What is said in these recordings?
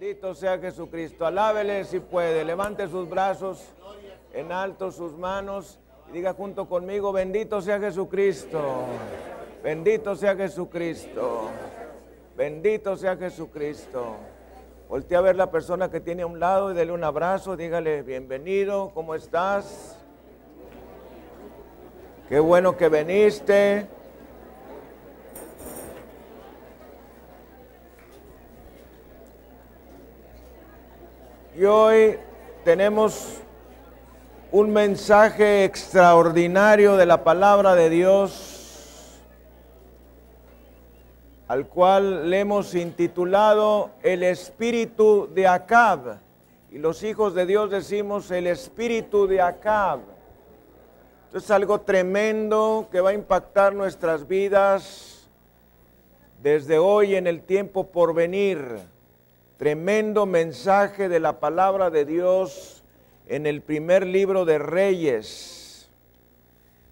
Bendito sea Jesucristo. Alábele si puede. Levante sus brazos en alto, sus manos y diga junto conmigo, bendito sea Jesucristo. Bendito sea Jesucristo. Bendito sea Jesucristo. Voltea a ver la persona que tiene a un lado y dele un abrazo. Dígale, bienvenido, ¿cómo estás? Qué bueno que viniste. Y hoy tenemos un mensaje extraordinario de la palabra de Dios, al cual le hemos intitulado El espíritu de Acab. Y los hijos de Dios decimos el espíritu de Acab. Es algo tremendo que va a impactar nuestras vidas desde hoy en el tiempo por venir tremendo mensaje de la palabra de Dios en el primer libro de Reyes,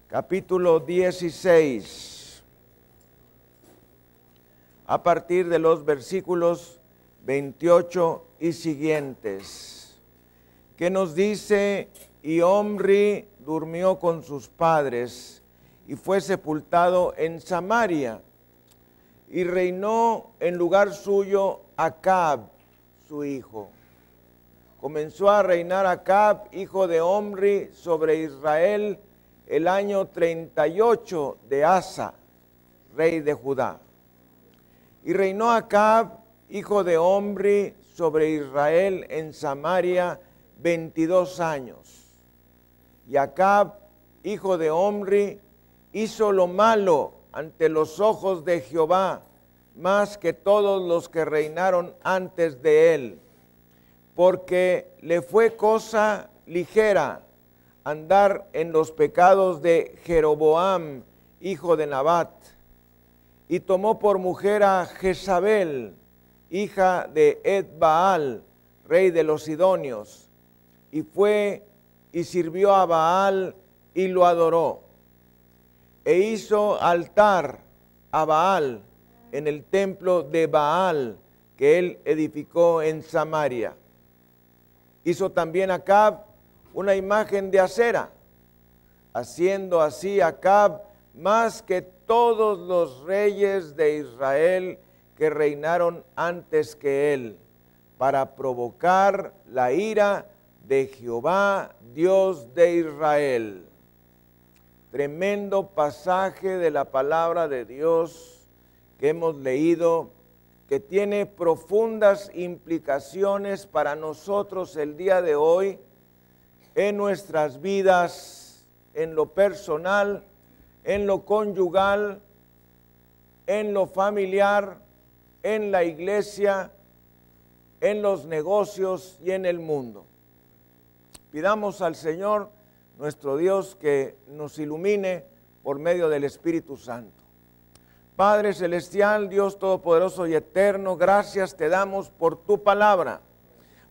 capítulo 16, a partir de los versículos 28 y siguientes, que nos dice, y Omri durmió con sus padres y fue sepultado en Samaria, y reinó en lugar suyo Acab, su hijo. Comenzó a reinar Acab, hijo de Omri, sobre Israel el año 38 de Asa, rey de Judá. Y reinó Acab, hijo de Omri, sobre Israel en Samaria 22 años. Y Acab, hijo de Omri, hizo lo malo ante los ojos de Jehová más que todos los que reinaron antes de él, porque le fue cosa ligera andar en los pecados de Jeroboam, hijo de Nabat, y tomó por mujer a Jezabel, hija de Ed rey de los Sidonios, y fue y sirvió a Baal y lo adoró, e hizo altar a Baal, en el templo de Baal que él edificó en Samaria. Hizo también Acab una imagen de acera, haciendo así Acab más que todos los reyes de Israel que reinaron antes que él, para provocar la ira de Jehová, Dios de Israel. Tremendo pasaje de la palabra de Dios que hemos leído que tiene profundas implicaciones para nosotros el día de hoy en nuestras vidas, en lo personal, en lo conyugal, en lo familiar, en la iglesia, en los negocios y en el mundo. Pidamos al Señor, nuestro Dios, que nos ilumine por medio del Espíritu Santo. Padre Celestial, Dios Todopoderoso y Eterno, gracias te damos por tu palabra,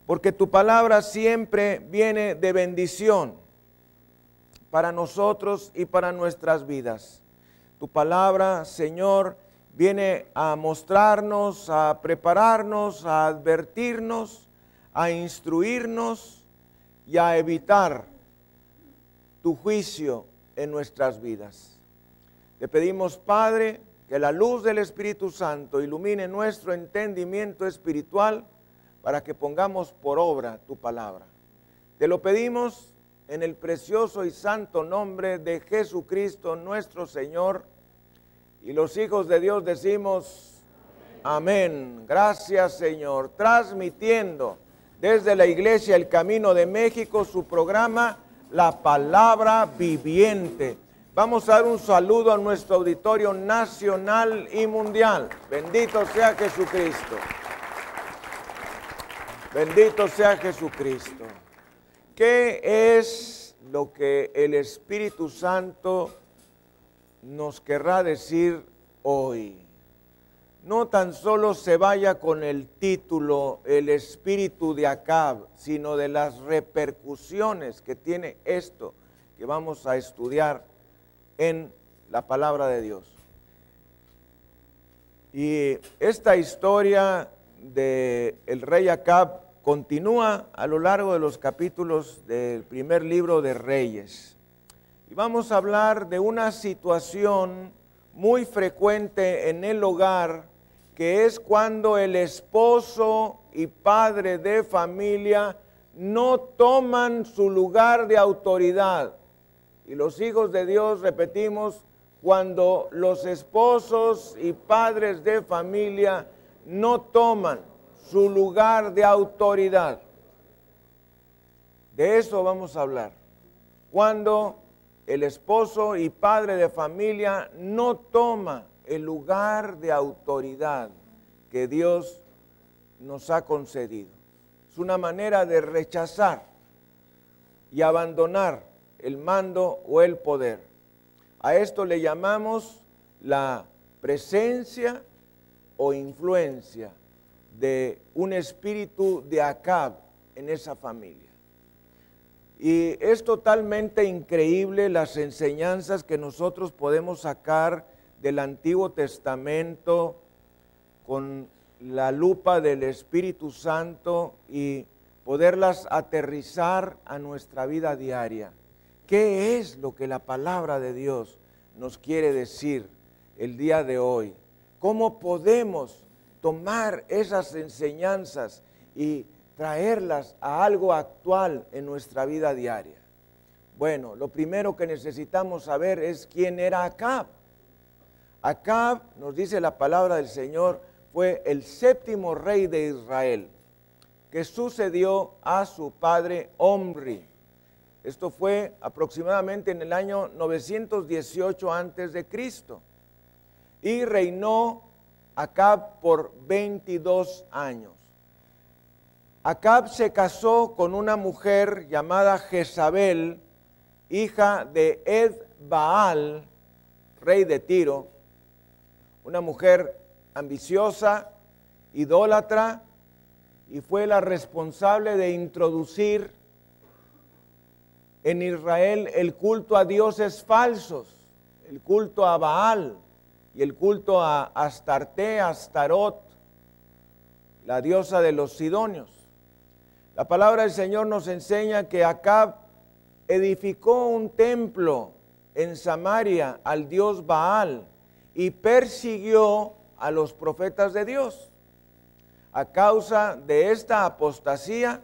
porque tu palabra siempre viene de bendición para nosotros y para nuestras vidas. Tu palabra, Señor, viene a mostrarnos, a prepararnos, a advertirnos, a instruirnos y a evitar tu juicio en nuestras vidas. Te pedimos, Padre, que la luz del Espíritu Santo ilumine nuestro entendimiento espiritual para que pongamos por obra tu palabra. Te lo pedimos en el precioso y santo nombre de Jesucristo nuestro Señor. Y los hijos de Dios decimos, amén. Gracias Señor. Transmitiendo desde la iglesia El Camino de México su programa, La Palabra Viviente Vamos a dar un saludo a nuestro auditorio nacional y mundial. Bendito sea Jesucristo. Bendito sea Jesucristo. ¿Qué es lo que el Espíritu Santo nos querrá decir hoy? No tan solo se vaya con el título El Espíritu de Acab, sino de las repercusiones que tiene esto que vamos a estudiar en la palabra de Dios. Y esta historia del el rey Acab continúa a lo largo de los capítulos del primer libro de Reyes. Y vamos a hablar de una situación muy frecuente en el hogar, que es cuando el esposo y padre de familia no toman su lugar de autoridad. Y los hijos de Dios, repetimos, cuando los esposos y padres de familia no toman su lugar de autoridad. De eso vamos a hablar. Cuando el esposo y padre de familia no toma el lugar de autoridad que Dios nos ha concedido. Es una manera de rechazar y abandonar el mando o el poder. A esto le llamamos la presencia o influencia de un espíritu de Acab en esa familia. Y es totalmente increíble las enseñanzas que nosotros podemos sacar del Antiguo Testamento con la lupa del Espíritu Santo y poderlas aterrizar a nuestra vida diaria. ¿Qué es lo que la palabra de Dios nos quiere decir el día de hoy? ¿Cómo podemos tomar esas enseñanzas y traerlas a algo actual en nuestra vida diaria? Bueno, lo primero que necesitamos saber es quién era Acab. Acab, nos dice la palabra del Señor, fue el séptimo rey de Israel, que sucedió a su padre Omri. Esto fue aproximadamente en el año 918 antes de Cristo. Y reinó Acab por 22 años. Acab se casó con una mujer llamada Jezabel, hija de Ed Baal, rey de Tiro, una mujer ambiciosa, idólatra, y fue la responsable de introducir en Israel el culto a dioses falsos, el culto a Baal y el culto a Astarte, Astarot, la diosa de los Sidonios. La palabra del Señor nos enseña que Acab edificó un templo en Samaria al dios Baal y persiguió a los profetas de Dios. A causa de esta apostasía,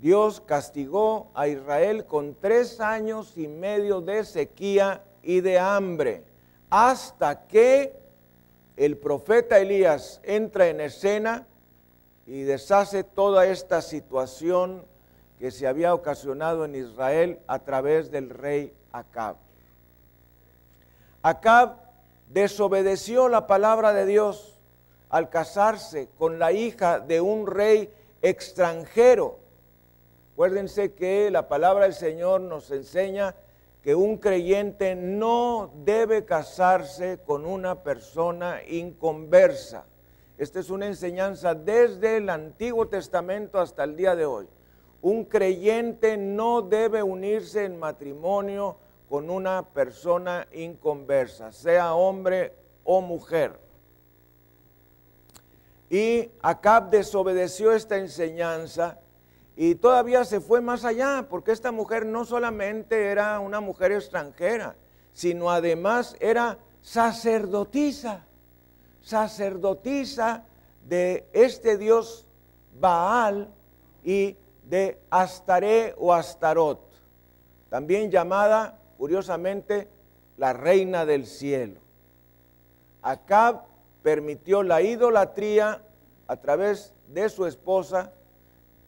Dios castigó a Israel con tres años y medio de sequía y de hambre, hasta que el profeta Elías entra en escena y deshace toda esta situación que se había ocasionado en Israel a través del rey Acab. Acab desobedeció la palabra de Dios al casarse con la hija de un rey extranjero. Acuérdense que la palabra del Señor nos enseña que un creyente no debe casarse con una persona inconversa. Esta es una enseñanza desde el Antiguo Testamento hasta el día de hoy. Un creyente no debe unirse en matrimonio con una persona inconversa, sea hombre o mujer. Y Acab desobedeció esta enseñanza y todavía se fue más allá, porque esta mujer no solamente era una mujer extranjera, sino además era sacerdotisa sacerdotisa de este dios Baal y de Astaré o Astarot, también llamada, curiosamente, la reina del cielo. Acab permitió la idolatría a través de su esposa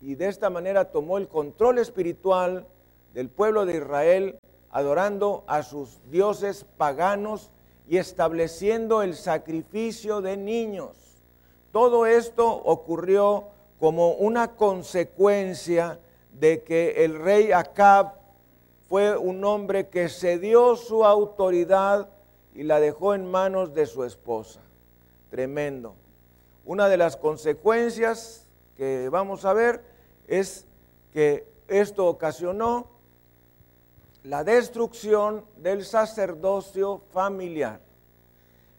y de esta manera tomó el control espiritual del pueblo de Israel, adorando a sus dioses paganos y estableciendo el sacrificio de niños. Todo esto ocurrió como una consecuencia de que el rey Acab fue un hombre que cedió su autoridad y la dejó en manos de su esposa. Tremendo. Una de las consecuencias que vamos a ver es que esto ocasionó la destrucción del sacerdocio familiar.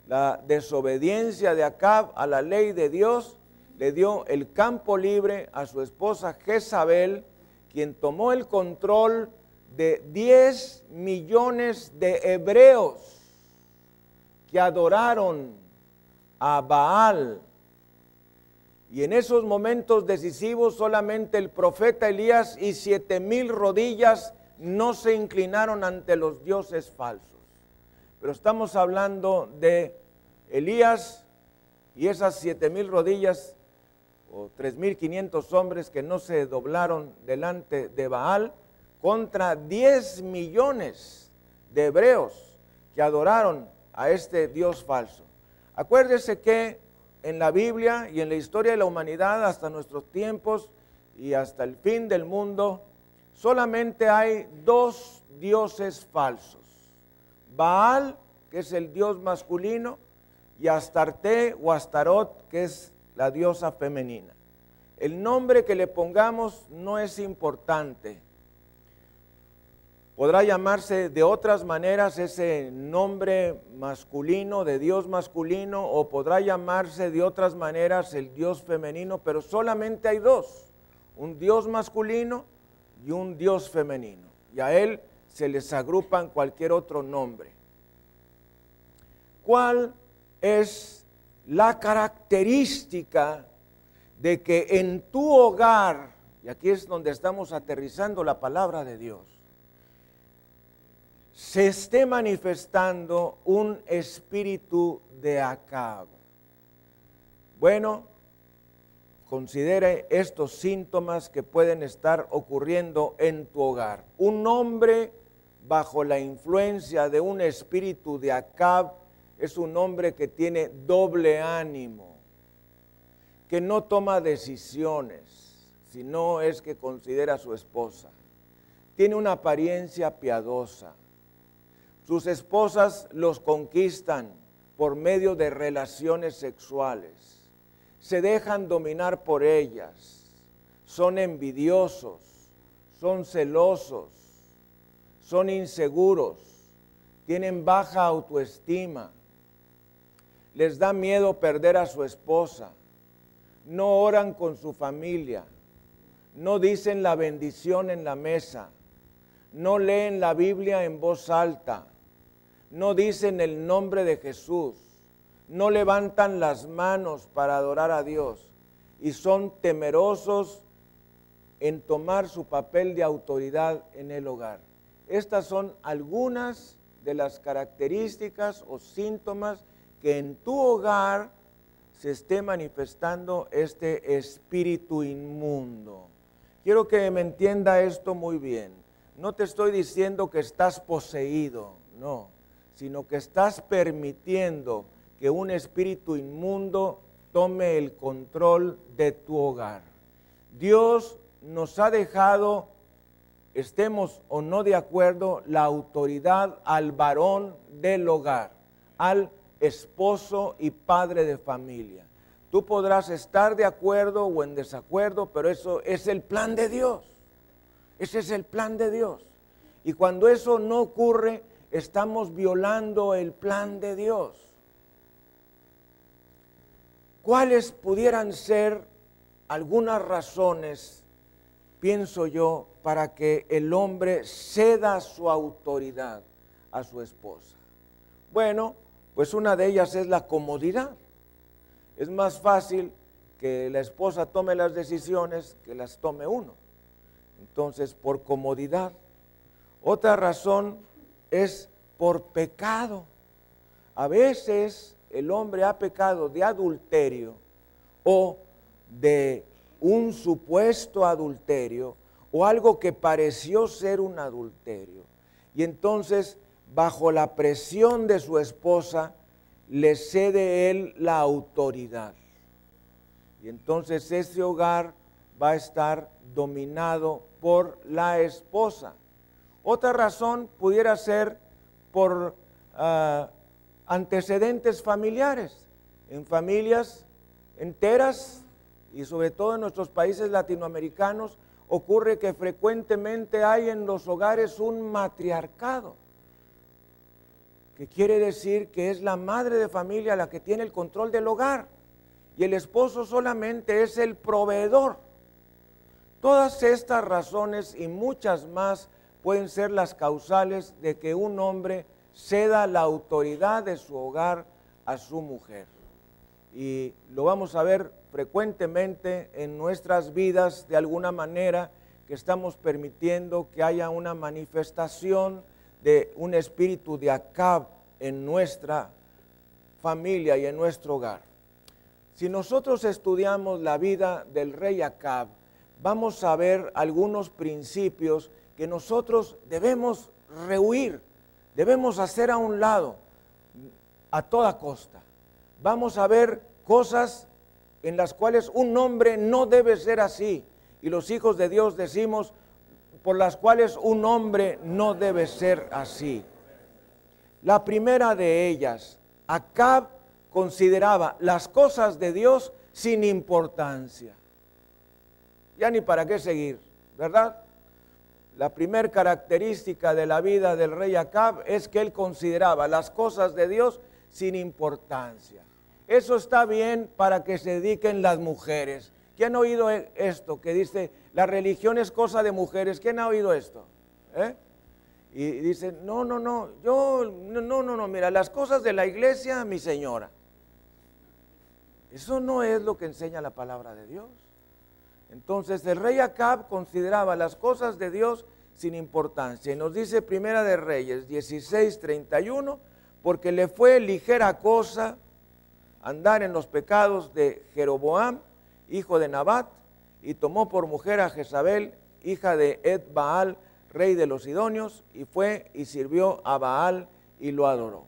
La desobediencia de Acab a la ley de Dios le dio el campo libre a su esposa Jezabel, quien tomó el control de 10 millones de hebreos que adoraron a Baal. Y en esos momentos decisivos solamente el profeta Elías y siete mil rodillas no se inclinaron ante los dioses falsos. Pero estamos hablando de Elías y esas siete mil rodillas o tres mil quinientos hombres que no se doblaron delante de Baal contra diez millones de hebreos que adoraron a este Dios falso. Acuérdese que en la Biblia y en la historia de la humanidad hasta nuestros tiempos y hasta el fin del mundo, solamente hay dos dioses falsos. Baal, que es el dios masculino, y Astarte o Astarot, que es la diosa femenina. El nombre que le pongamos no es importante. Podrá llamarse de otras maneras ese nombre masculino, de Dios masculino, o podrá llamarse de otras maneras el Dios femenino, pero solamente hay dos, un Dios masculino y un Dios femenino. Y a él se les agrupan cualquier otro nombre. ¿Cuál es la característica de que en tu hogar, y aquí es donde estamos aterrizando la palabra de Dios, se esté manifestando un espíritu de acabo? Bueno, considere estos síntomas que pueden estar ocurriendo en tu hogar. Un hombre bajo la influencia de un espíritu de Acab es un hombre que tiene doble ánimo, que no toma decisiones, sino es que considera a su esposa. Tiene una apariencia piadosa. Sus esposas los conquistan por medio de relaciones sexuales. Se dejan dominar por ellas. Son envidiosos, son celosos, son inseguros, tienen baja autoestima. Les da miedo perder a su esposa, no oran con su familia, no dicen la bendición en la mesa, no leen la Biblia en voz alta, no dicen el nombre de Jesús, no levantan las manos para adorar a Dios y son temerosos en tomar su papel de autoridad en el hogar. Estas son algunas de las características o síntomas que en tu hogar se esté manifestando este espíritu inmundo. Quiero que me entienda esto muy bien. No te estoy diciendo que estás poseído, no, sino que estás permitiendo que un espíritu inmundo tome el control de tu hogar. Dios nos ha dejado, estemos o no de acuerdo, la autoridad al varón del hogar, al esposo y padre de familia. Tú podrás estar de acuerdo o en desacuerdo, pero eso es el plan de Dios. Ese es el plan de Dios. Y cuando eso no ocurre, estamos violando el plan de Dios. ¿Cuáles pudieran ser algunas razones, pienso yo, para que el hombre ceda su autoridad a su esposa? Bueno, pues una de ellas es la comodidad. Es más fácil que la esposa tome las decisiones que las tome uno. Entonces, por comodidad. Otra razón es por pecado. A veces el hombre ha pecado de adulterio o de un supuesto adulterio o algo que pareció ser un adulterio. Y entonces bajo la presión de su esposa, le cede él la autoridad. Y entonces ese hogar va a estar dominado por la esposa. Otra razón pudiera ser por ah, antecedentes familiares. En familias enteras y sobre todo en nuestros países latinoamericanos ocurre que frecuentemente hay en los hogares un matriarcado que quiere decir que es la madre de familia la que tiene el control del hogar. y el esposo solamente es el proveedor. Todas estas razones y muchas más pueden ser las causales de que un hombre ceda la autoridad de su hogar a su mujer. Y lo vamos a ver frecuentemente en nuestras vidas de alguna manera que estamos permitiendo que haya una manifestación de un espíritu de Acab en nuestra familia y en nuestro hogar. Si nosotros estudiamos la vida del rey Acab, vamos a ver algunos principios que nosotros debemos rehuir, debemos hacer a un lado a toda costa. Vamos a ver cosas en las cuales un hombre no debe ser así. Y los hijos de Dios decimos, por las cuales un hombre no debe ser así. La primera de ellas, Acab consideraba las cosas de Dios sin importancia. Ya ni para qué seguir, ¿verdad? La primera característica de la vida del rey Acab es que él consideraba las cosas de Dios sin importancia. Eso está bien para que se dediquen las mujeres. ¿Quién ha oído esto? Que dice, la religión es cosa de mujeres. ¿Quién ha oído esto? ¿Eh? Y dice, no, no, no, yo, no, no, no, mira, las cosas de la iglesia, mi señora. Eso no es lo que enseña la palabra de Dios. Entonces el rey Acab consideraba las cosas de Dios sin importancia. Y nos dice Primera de Reyes 16, 31, porque le fue ligera cosa andar en los pecados de Jeroboam, hijo de Nabat, y tomó por mujer a Jezabel, hija de Ed Baal, rey de los Sidonios, y fue y sirvió a Baal y lo adoró.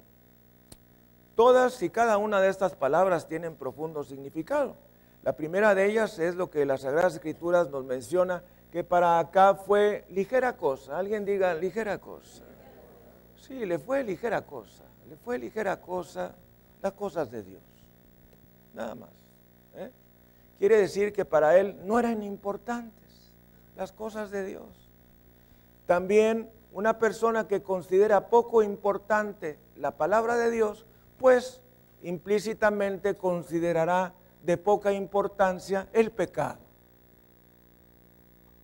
Todas y cada una de estas palabras tienen profundo significado. La primera de ellas es lo que las Sagradas Escrituras nos menciona, que para acá fue ligera cosa. Alguien diga ligera cosa. Sí, le fue ligera cosa. Le fue ligera cosa las cosas de Dios. Nada más. ¿eh? Quiere decir que para él no eran importantes las cosas de Dios. También una persona que considera poco importante la palabra de Dios, pues implícitamente considerará de poca importancia el pecado.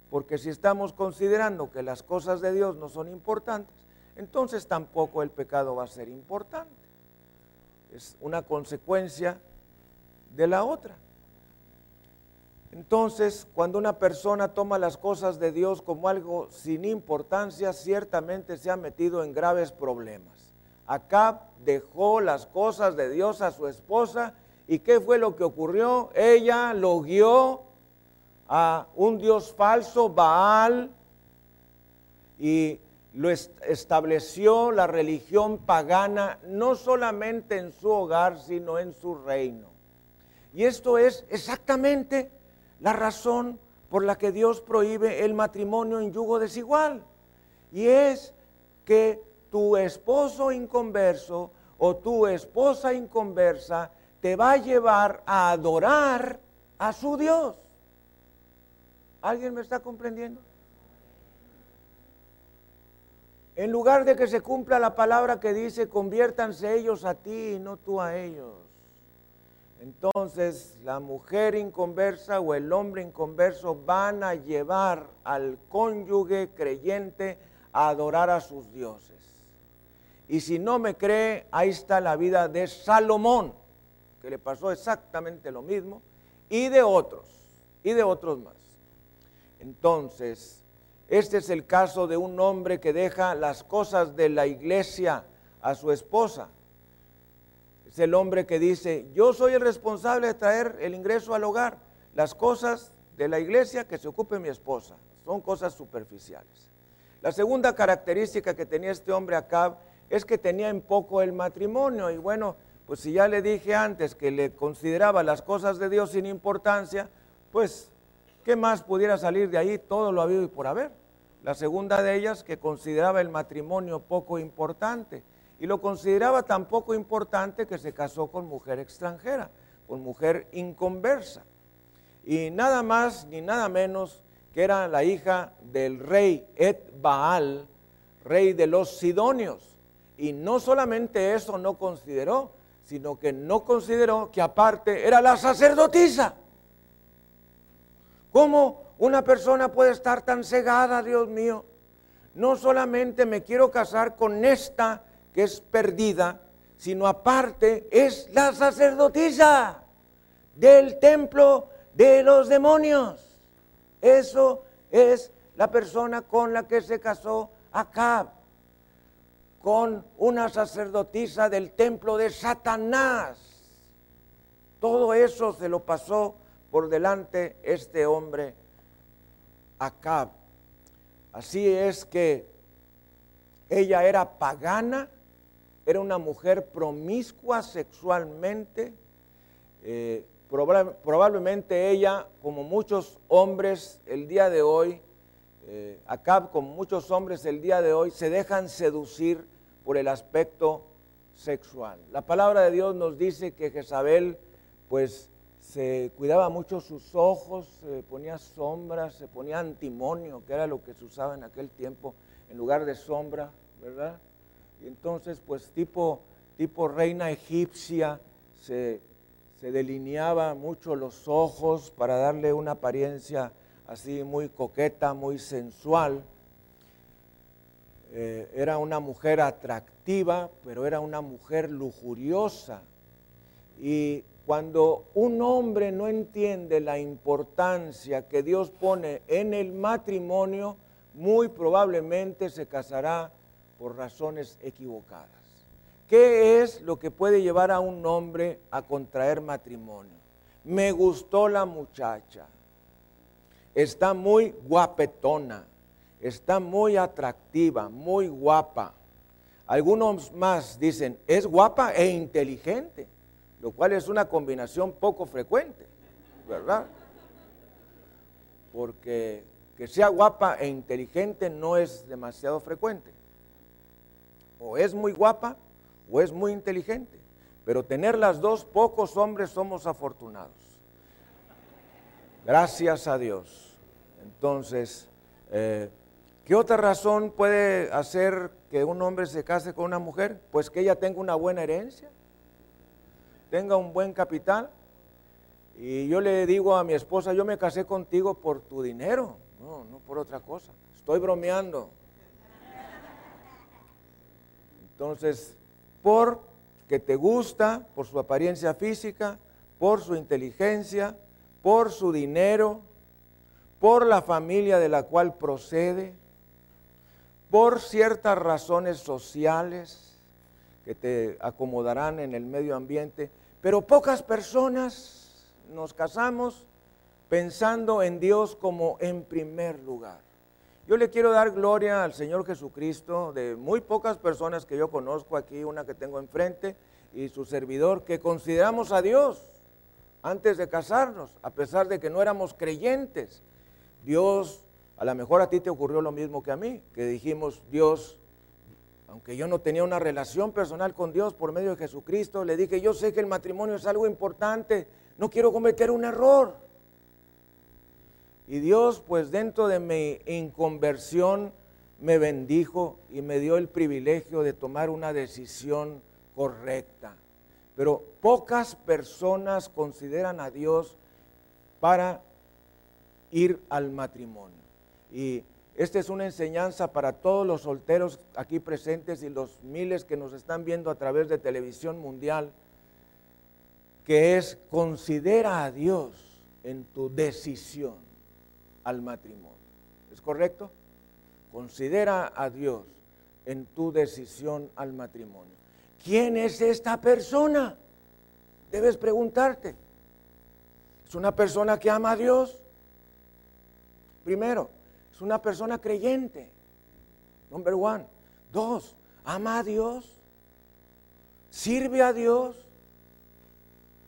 Porque si estamos considerando que las cosas de Dios no son importantes, entonces tampoco el pecado va a ser importante. Es una consecuencia de la otra. Entonces, cuando una persona toma las cosas de Dios como algo sin importancia, ciertamente se ha metido en graves problemas. Acá dejó las cosas de Dios a su esposa ¿Y qué fue lo que ocurrió? Ella lo guió a un dios falso, Baal, y lo estableció la religión pagana no solamente en su hogar, sino en su reino. Y esto es exactamente la razón por la que Dios prohíbe el matrimonio en yugo desigual. Y es que tu esposo inconverso o tu esposa inconversa te va a llevar a adorar a su Dios. ¿Alguien me está comprendiendo? En lugar de que se cumpla la palabra que dice, conviértanse ellos a ti y no tú a ellos. Entonces la mujer inconversa o el hombre inconverso van a llevar al cónyuge creyente a adorar a sus dioses. Y si no me cree, ahí está la vida de Salomón le pasó exactamente lo mismo, y de otros, y de otros más. Entonces, este es el caso de un hombre que deja las cosas de la iglesia a su esposa. Es el hombre que dice, yo soy el responsable de traer el ingreso al hogar. Las cosas de la iglesia que se ocupe mi esposa. Son cosas superficiales. La segunda característica que tenía este hombre acá es que tenía en poco el matrimonio. Y bueno, pues si ya le dije antes que le consideraba las cosas de Dios sin importancia, pues, ¿qué más pudiera salir de ahí? Todo lo habido y por haber. La segunda de ellas, que consideraba el matrimonio poco importante. Y lo consideraba tan poco importante que se casó con mujer extranjera, con mujer inconversa. Y nada más ni nada menos que era la hija del rey Ed Baal, rey de los Sidonios. Y no solamente eso no consideró, sino que no consideró que aparte era la sacerdotisa. ¿Cómo una persona puede estar tan cegada, Dios mío? No solamente me quiero casar con esta que es perdida, sino aparte es la sacerdotisa del templo de los demonios. Eso es la persona con la que se casó Acab, con una sacerdotisa del templo de Satanás. Todo eso se lo pasó por delante este hombre Acab. Así es que ella era pagana, era una mujer promiscua sexualmente. Eh, probablemente ella, como muchos hombres el día de hoy, eh, Acab, como muchos hombres el día de hoy, se dejan seducir por el aspecto sexual. La palabra de Dios nos dice que Jezabel, pues, se cuidaba mucho sus ojos, se ponía sombras, se ponía antimonio, que era lo que se usaba en aquel tiempo, en lugar de sombra, ¿verdad? Y entonces, pues tipo, tipo reina egipcia, se, delineaba mucho los ojos para darle una apariencia así muy coqueta, muy sensual. Eh, era una mujer atractiva, pero era una mujer lujuriosa. Y cuando un hombre no entiende la importancia que Dios pone en el matrimonio, muy probablemente se casará por razones equivocadas. ¿Qué es lo que puede llevar a un hombre a contraer matrimonio? Me gustó la muchacha, está muy guapetona, está muy atractiva, muy guapa. Algunos más dicen, es guapa e inteligente lo cual es una combinación poco frecuente, ¿verdad? Porque que sea guapa e inteligente no es demasiado frecuente. O es muy guapa o es muy inteligente. Pero tener las dos, pocos hombres somos afortunados. Gracias a Dios. Entonces, eh, ¿qué otra razón puede hacer que un hombre se case con una mujer? Pues que ella tenga una buena herencia tenga un buen capital. Y yo le digo a mi esposa, yo me casé contigo por tu dinero, no, no por otra cosa. Estoy bromeando. Entonces, por que te gusta, por su apariencia física, por su inteligencia, por su dinero, por la familia de la cual procede, por ciertas razones sociales, que te acomodarán en el medio ambiente, pero pocas personas nos casamos pensando en Dios como en primer lugar. Yo le quiero dar gloria al Señor Jesucristo de muy pocas personas que yo conozco aquí, una que tengo enfrente y su servidor, que consideramos a Dios antes de casarnos, a pesar de que no éramos creyentes. Dios, a lo mejor a ti te ocurrió lo mismo que a mí, que dijimos, Dios, aunque yo no tenía una relación personal con Dios por medio de Jesucristo, le dije, yo sé que el matrimonio es algo importante, no quiero cometer un error. Y Dios, pues dentro de mi inconversión, me bendijo y me dio el privilegio de tomar una decisión correcta. Pero pocas personas consideran a Dios para ir al matrimonio. Y esta es una enseñanza para todos los solteros aquí presentes y los miles que nos están viendo a través de televisión mundial, que es considera a Dios en tu decisión al matrimonio. ¿Es correcto? Considera a Dios en tu decisión al matrimonio. ¿Quién es esta persona? Debes preguntarte. ¿Es una persona que ama a Dios? Primero, es una persona creyente. Number one. Dos, ama a Dios. Sirve a Dios.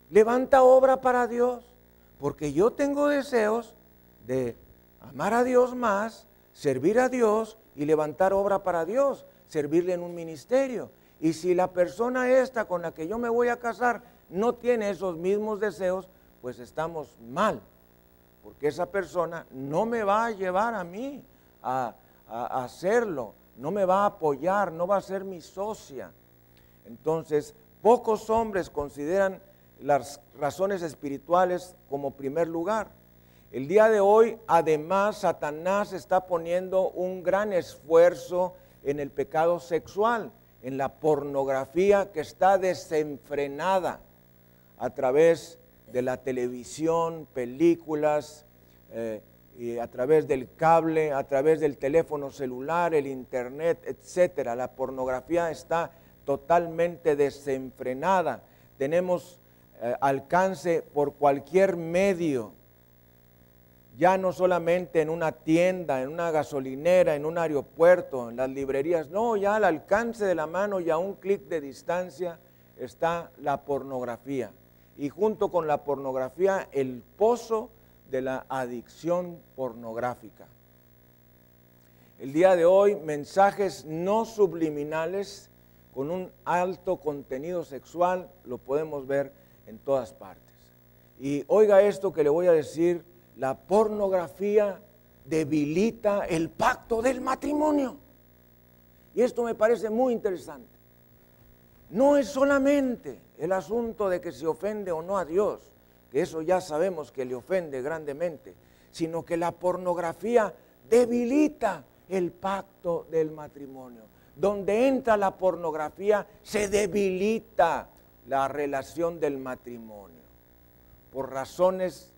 Levanta obra para Dios. Porque yo tengo deseos de amar a Dios más, servir a Dios y levantar obra para Dios, servirle en un ministerio. Y si la persona esta con la que yo me voy a casar no tiene esos mismos deseos, pues estamos mal porque esa persona no me va a llevar a mí a, hacerlo, no me va a apoyar, no va a ser mi socia. Entonces, Pocos hombres consideran las razones espirituales como primer lugar. El día de hoy, además, Satanás está poniendo un gran esfuerzo en el pecado sexual, en la pornografía que está desenfrenada a través de la televisión, películas, eh, a través del cable, a través del teléfono celular, el internet, etcétera. La pornografía está totalmente desenfrenada. Tenemos eh, alcance por cualquier medio, ya no solamente en una tienda, en una gasolinera, en un aeropuerto, en las librerías, no, ya al alcance de la mano y a un clic de distancia está la pornografía. Y junto con la pornografía, el pozo de la adicción pornográfica. El día de hoy, mensajes no subliminales con un alto contenido sexual lo podemos ver en todas partes. Y oiga esto que le voy a decir, la pornografía debilita el pacto del matrimonio. Y esto me parece muy interesante. No es solamente el asunto de que se ofende o no a Dios, que eso ya sabemos que le ofende grandemente, sino que la pornografía debilita el pacto del matrimonio. Donde entra la pornografía se debilita la relación del matrimonio por razones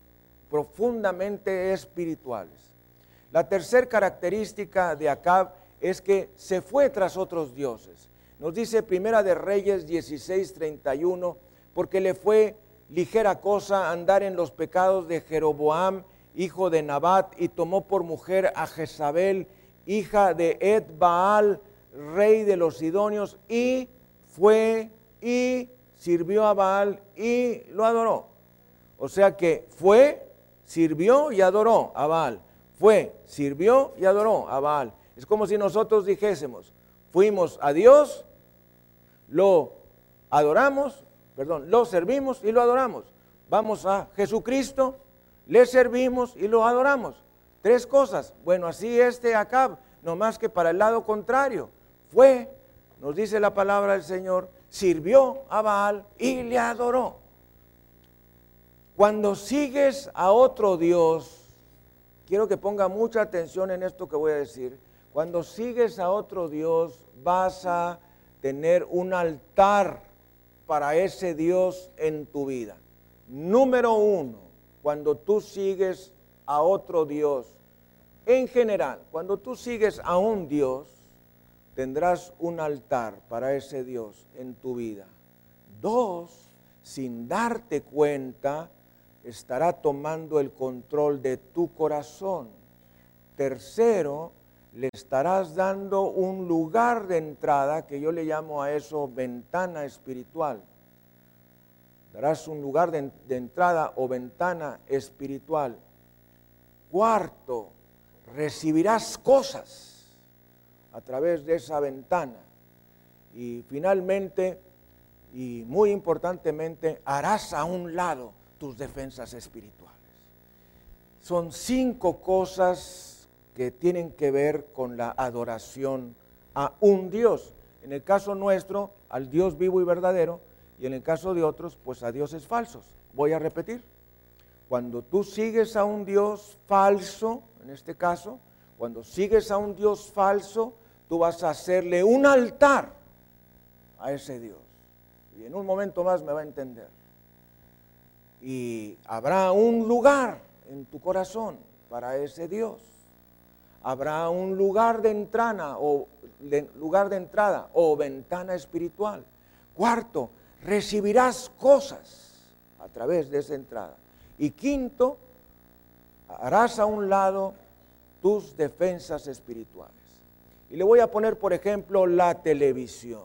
profundamente espirituales. La tercera característica de Acab es que se fue tras otros dioses. Nos dice Primera de Reyes 16:31, porque le fue ligera cosa andar en los pecados de Jeroboam, hijo de Nabat, y tomó por mujer a Jezabel, hija de Ed Baal, rey de los Sidonios, y fue y sirvió a Baal y lo adoró. O sea que fue, sirvió y adoró a Baal. Fue, sirvió y adoró a Baal. Es como si nosotros dijésemos, fuimos a Dios, lo adoramos, perdón, lo servimos y lo adoramos. Vamos a Jesucristo, le servimos y lo adoramos. Tres cosas. Bueno, así este Acab, no más que para el lado contrario. Fue, nos dice la palabra del Señor, sirvió a Baal y le adoró. Cuando sigues a otro Dios, quiero que ponga mucha atención en esto que voy a decir. Cuando sigues a otro Dios, vas a tener un altar para ese Dios en tu vida. Número uno, cuando tú sigues a otro Dios, en general, cuando tú sigues a un Dios, tendrás un altar para ese Dios en tu vida. Dos, sin darte cuenta, estará tomando el control de tu corazón. Tercero, le estarás dando un lugar de entrada, que yo le llamo a eso ventana espiritual. Darás un lugar de, entrada o ventana espiritual. Cuarto, recibirás cosas a través de esa ventana. Y finalmente, y muy importantemente, harás a un lado tus defensas espirituales. Son cinco cosas que tienen que ver con la adoración a un Dios. En el caso nuestro, al Dios vivo y verdadero, y en el caso de otros, pues a dioses falsos. Voy a repetir. Cuando tú sigues a un Dios falso, en este caso, cuando sigues a un Dios falso, tú vas a hacerle un altar a ese Dios. Y en un momento más me va a entender. Y habrá un lugar en tu corazón para ese Dios. Habrá un lugar de entrada o lugar de entrada o ventana espiritual. Cuarto, recibirás cosas a través de esa entrada. Y quinto, harás a un lado tus defensas espirituales. Y le voy a poner, por ejemplo, la televisión.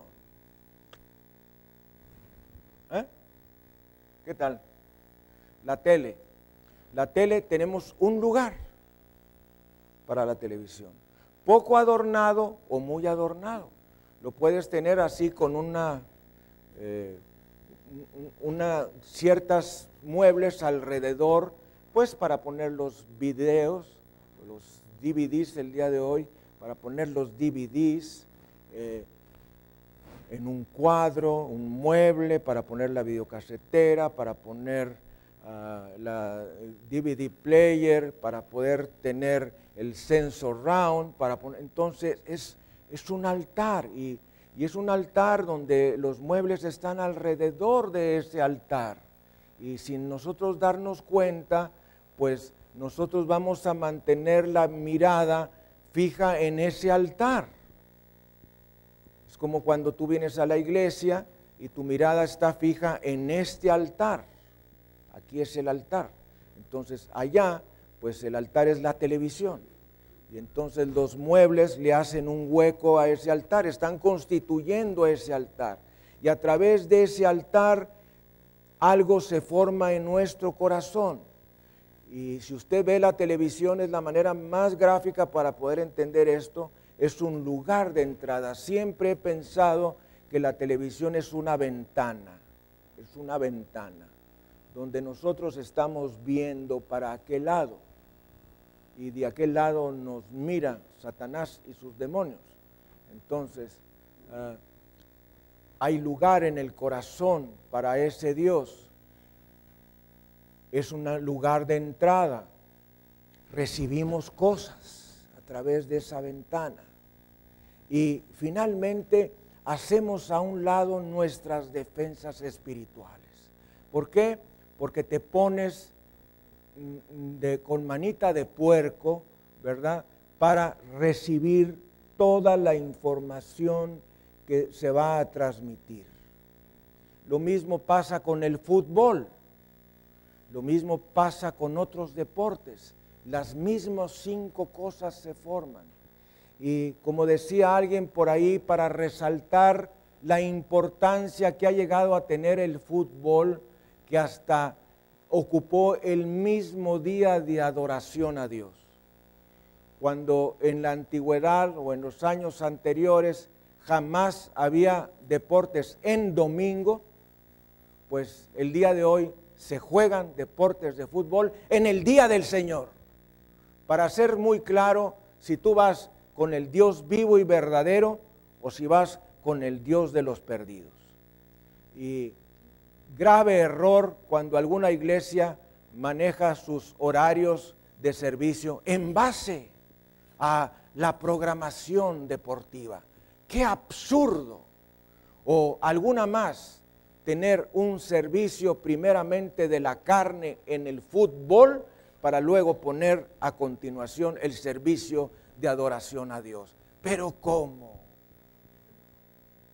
¿Eh? ¿Qué tal? La tele. La tele tenemos un lugar para la televisión. Poco adornado o muy adornado. Lo puedes tener así con una, eh, ciertas muebles alrededor, pues para poner los videos, los DVDs el día de hoy, para poner los DVDs. Eh, en un cuadro, un mueble para poner la videocasetera, para poner ah, la DVD player, para poder tener el sensor round, para poner, entonces es, es un altar y, y es un altar donde los muebles están alrededor de ese altar. Y sin nosotros darnos cuenta, pues nosotros vamos a mantener la mirada fija en ese altar. Es como cuando tú vienes a la iglesia y tu mirada está fija en este altar. Aquí es el altar. Entonces allá, pues el altar es la televisión. Y entonces los muebles le hacen un hueco a ese altar, están constituyendo ese altar. Y a través de ese altar algo se forma en nuestro corazón. Y si usted ve la televisión es la manera más gráfica para poder entender esto. Es un lugar de entrada. Siempre he pensado que la televisión es una ventana. Es una ventana donde nosotros estamos viendo para aquel lado. Y de aquel lado nos mira Satanás y sus demonios. Entonces, ah, hay lugar en el corazón para ese Dios es un lugar de entrada. Recibimos cosas a través de esa ventana. Y finalmente hacemos a un lado nuestras defensas espirituales. ¿Por qué? Porque te pones de, con manita de puerco, ¿verdad? Para recibir toda la información que se va a transmitir. Lo mismo pasa con el fútbol. Lo mismo pasa con otros deportes. Las mismas cinco cosas se forman. Y como decía alguien por ahí, para resaltar la importancia que ha llegado a tener el fútbol, que hasta ocupó el mismo día de adoración a Dios. Cuando en la antigüedad o en los años anteriores jamás había deportes en domingo, pues el día de hoy se juegan deportes de fútbol en el día del Señor. Para ser muy claro, si tú vas con el Dios vivo y verdadero o si vas con el Dios de los perdidos. Y grave error cuando alguna iglesia maneja sus horarios de servicio en base a la programación deportiva. ¡Qué absurdo! O alguna más tener un servicio primeramente de la carne en el fútbol para luego poner a continuación el servicio de adoración a Dios. Pero ¿cómo?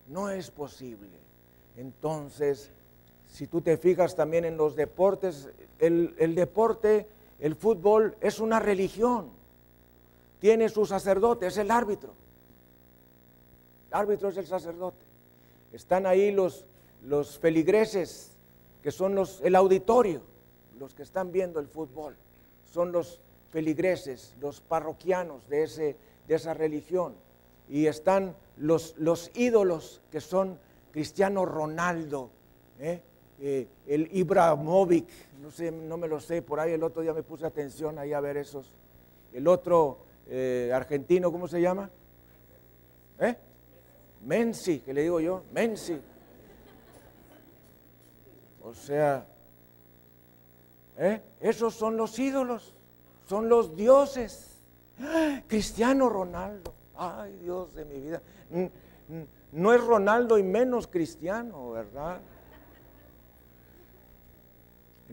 No es posible. Entonces, si tú te fijas también en los deportes, el, deporte, el fútbol es una religión. Tiene su sacerdote, es el árbitro. El árbitro es el sacerdote. Están ahí los, los feligreses, que son los, el auditorio, los que están viendo el fútbol, son los feligreses, los parroquianos de, ese, de esa religión. Y están los, los ídolos que son Cristiano Ronaldo, ¿eh? Eh, el Ibramovic, no, sé, no me lo sé, por ahí el otro día me puse atención ahí a ver esos. El otro eh, argentino, ¿cómo se llama? ¿Eh? Menzi, que le digo yo, Menzi. O sea, ¿eh? esos son los ídolos, son los dioses. Cristiano Ronaldo, ay Dios de mi vida. No es Ronaldo y menos cristiano, ¿verdad?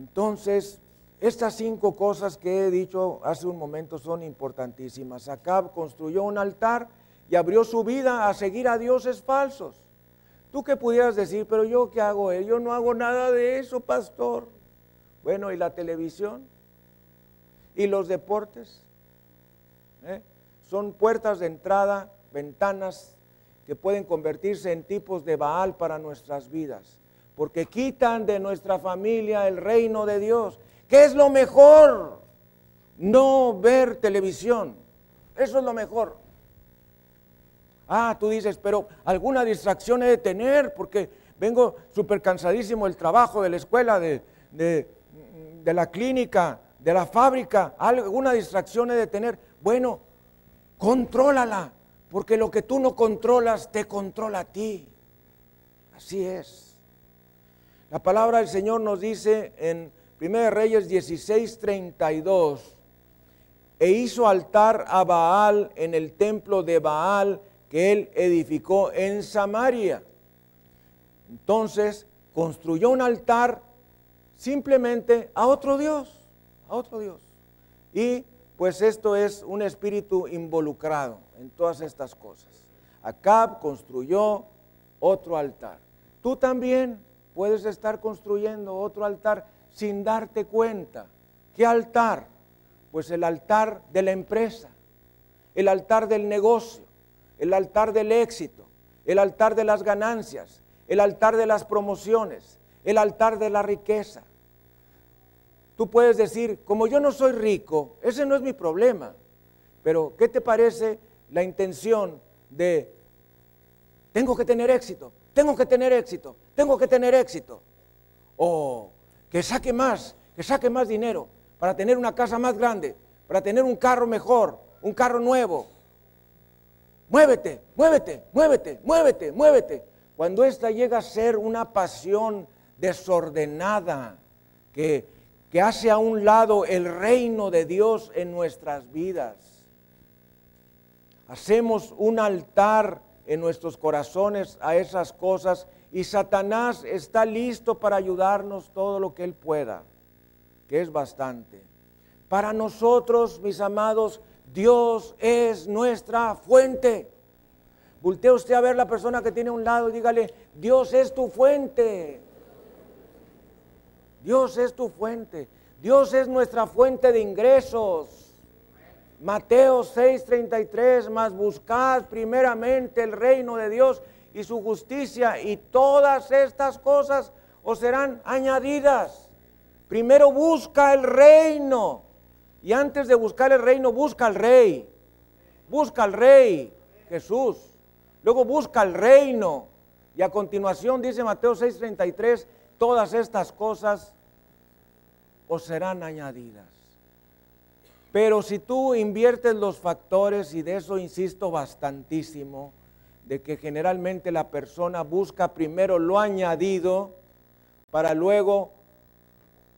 Entonces, estas cinco cosas que he dicho hace un momento son importantísimas. Acab construyó un altar y abrió su vida a seguir a dioses falsos. Tú que pudieras decir, pero yo qué hago, yo no hago nada de eso, pastor. Bueno, ¿y la televisión? ¿Y los deportes? ¿Eh? Son puertas de entrada, ventanas que pueden convertirse en tipos de Baal para nuestras vidas, porque quitan de nuestra familia el reino de Dios. ¿Qué es lo mejor? No ver televisión. Eso es lo mejor. Ah, tú dices, pero alguna distracción he de tener porque vengo súper cansadísimo del trabajo, de la escuela, de, de, la clínica, de la fábrica. Alguna distracción he de tener. Bueno, contrólala, porque lo que tú no controlas te controla a ti. Así es. La palabra del Señor nos dice en 1 Reyes 16, 32, e hizo altar a Baal en el templo de Baal que él edificó en Samaria. Entonces construyó un altar simplemente a otro Dios, a otro Dios. Y pues esto es un espíritu involucrado en todas estas cosas. Acab construyó otro altar. Tú también puedes estar construyendo otro altar sin darte cuenta. ¿Qué altar? Pues el altar de la empresa, el altar del negocio, el altar del éxito, el altar de las ganancias, el altar de las promociones, el altar de la riqueza. Tú puedes decir, como yo no soy rico, ese no es mi problema. Pero, ¿qué te parece la intención de, tengo que tener éxito, tengo que tener éxito, tengo que tener éxito? O que saque más, que saque más dinero para tener una casa más grande, para tener un carro mejor, un carro nuevo. Muévete, muévete, muévete, muévete, muévete. Cuando esta llega a ser una pasión desordenada que, que hace a un lado el reino de Dios en nuestras vidas. Hacemos un altar en nuestros corazones a esas cosas y Satanás está listo para ayudarnos todo lo que él pueda, que es bastante. Para nosotros, mis amados, Dios es nuestra fuente. Voltea usted a ver la persona que tiene a un lado y dígale, Dios es tu fuente. Dios es tu fuente. Dios es nuestra fuente de ingresos. Mateo 6:33, más buscad primeramente el reino de Dios y su justicia y todas estas cosas os serán añadidas. Primero busca el reino y antes de buscar el reino busca al rey. Busca al rey, Jesús. Luego busca el reino. Y a continuación dice Mateo 6:33, todas estas cosas os serán añadidas. Pero si tú inviertes los factores, y de eso insisto bastantísimo, de que generalmente la persona busca primero lo añadido para luego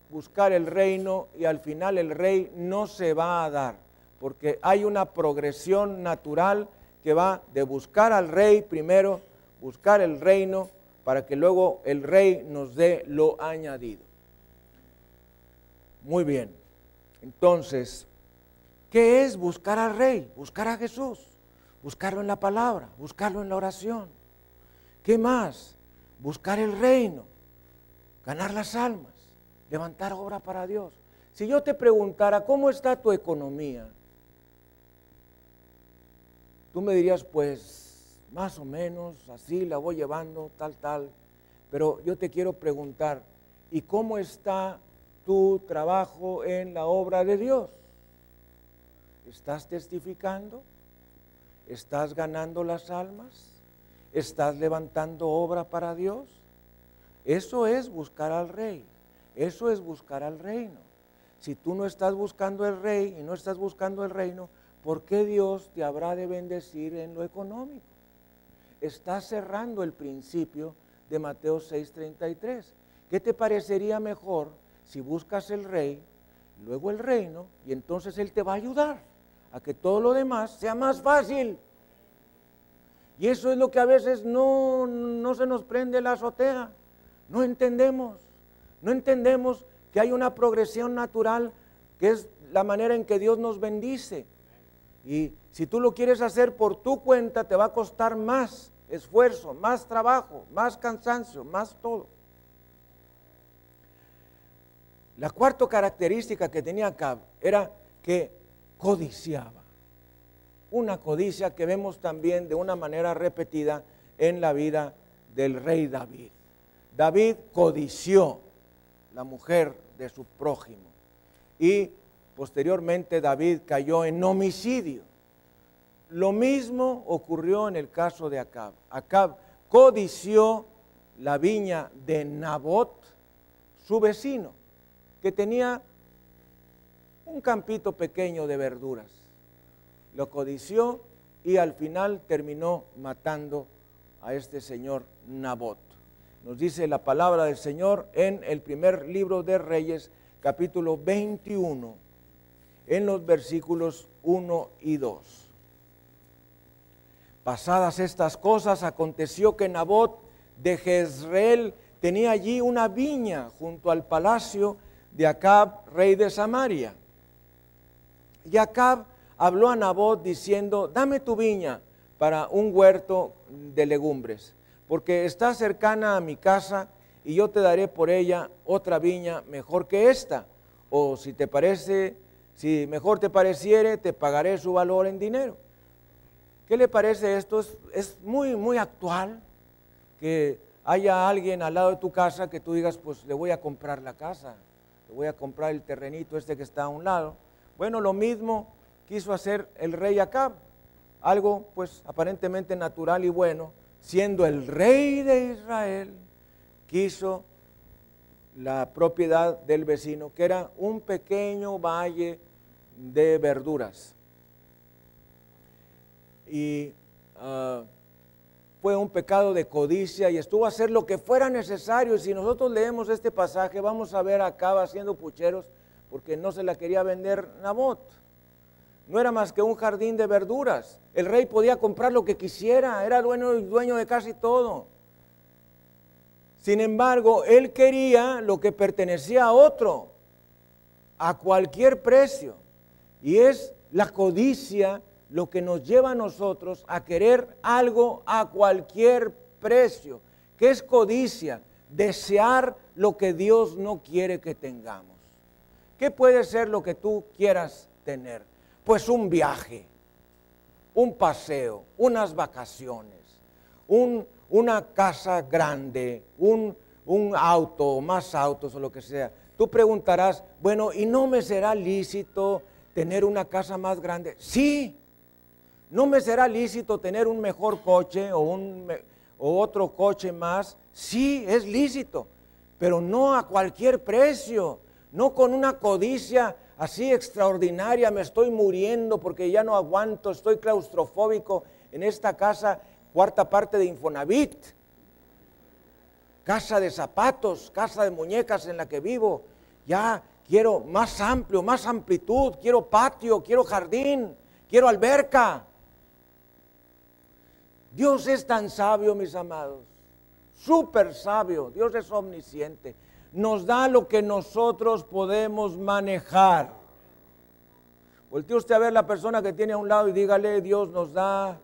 buscar el reino y al final el rey no se va a dar, porque hay una progresión natural que va de buscar al rey primero, buscar el reino, para que luego el rey nos dé lo añadido. Muy bien, entonces, ¿qué es buscar al rey? Buscar a Jesús, buscarlo en la palabra, buscarlo en la oración. ¿Qué más? Buscar el reino, ganar las almas, levantar obra para Dios. Si yo te preguntara, ¿cómo está tu economía? Tú me dirías, pues, más o menos, así la voy llevando, tal, tal. Pero yo te quiero preguntar, ¿y cómo está tu trabajo en la obra de Dios? ¿Estás testificando? ¿Estás ganando las almas? ¿Estás levantando obra para Dios? Eso es buscar al rey. Eso es buscar al reino. Si tú no estás buscando el rey y no estás buscando el reino, ¿por qué Dios te habrá de bendecir en lo económico? Está cerrando el principio de Mateo 6:33. ¿Qué te parecería mejor si buscas el rey, luego el reino, y entonces Él te va a ayudar a que todo lo demás sea más fácil? Y eso es lo que a veces no, no se nos prende la azotea. No entendemos. No entendemos que hay una progresión natural que es la manera en que Dios nos bendice. Y si tú lo quieres hacer por tu cuenta, te va a costar más esfuerzo, más trabajo, más cansancio, más todo. La cuarta característica que tenía Acab era que codiciaba. Una codicia que vemos también de una manera repetida en la vida del rey David. David codició la mujer de su prójimo y Posteriormente David cayó en homicidio. Lo mismo ocurrió en el caso de Acab. Acab codició la viña de Nabot, su vecino, que tenía un campito pequeño de verduras. Lo codició y al final terminó matando a este señor Nabot. nos dice la palabra del Señor en el primer libro de Reyes, capítulo 21, en los versículos 1 y 2. Pasadas estas cosas, aconteció que Nabot de Jezreel tenía allí una viña junto al palacio de Acab, rey de Samaria. Y habló a Nabot diciendo, dame tu viña para un huerto de legumbres, porque está cercana a mi casa y yo te daré por ella otra viña mejor que esta. O si te parece, si mejor te pareciere, te pagaré su valor en dinero. ¿Qué le parece esto? Es, es muy, muy actual que haya alguien al lado de tu casa que tú digas, pues le voy a comprar la casa, le voy a comprar el terrenito este que está a un lado. Bueno, lo mismo quiso hacer el rey Acab, algo pues aparentemente natural y bueno, siendo el rey de Israel, quiso la propiedad del vecino, que era un pequeño valle de verduras. Y ah, fue un pecado de codicia y estuvo a hacer lo que fuera necesario. Y si nosotros leemos este pasaje, vamos a ver a Acab haciendo pucheros porque no se la quería vender Nabot. No era más que un jardín de verduras. El rey podía comprar lo que quisiera, era dueño, dueño de casi todo. Sin embargo, él quería lo que pertenecía a otro, a cualquier precio. Y es la codicia lo que nos lleva a nosotros a querer algo a cualquier precio. ¿Qué es codicia? Desear lo que Dios no quiere que tengamos. ¿Qué puede ser lo que tú quieras tener? Pues un viaje, un paseo, unas vacaciones, una casa grande, un, un auto, más autos o lo que sea. Tú preguntarás, bueno, ¿y no me será lícito tener una casa más grande? Sí, no me será lícito tener un mejor coche o, un, o otro coche más. Sí, es lícito, pero no a cualquier precio no con una codicia así extraordinaria, me estoy muriendo porque ya no aguanto, estoy claustrofóbico en esta casa, cuarta parte de Infonavit, casa de zapatos, casa de muñecas en la que vivo, ya quiero más amplio, más amplitud, quiero patio, quiero jardín, quiero alberca. Dios es tan sabio, mis amados, súper sabio, Dios es omnisciente nos da lo que nosotros podemos manejar. Voltee usted a ver la persona que tiene a un lado y dígale, Dios nos da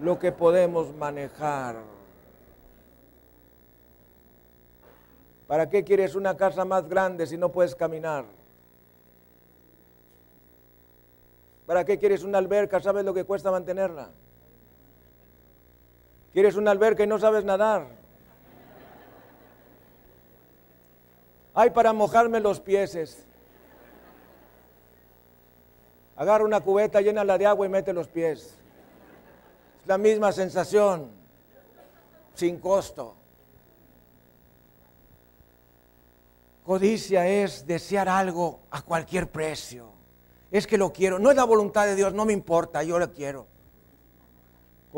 lo que podemos manejar. ¿Para qué quieres una casa más grande si no puedes caminar? ¿Para qué quieres una alberca? ¿Sabes lo que cuesta mantenerla? ¿Quieres una alberca y no sabes nadar? Hay para mojarme los pies. Agarra una cubeta, llénala de agua y mete los pies. Es la misma sensación, sin costo. Codicia es desear algo a cualquier precio. Es que lo quiero. No es la voluntad de Dios, no me importa, yo lo quiero.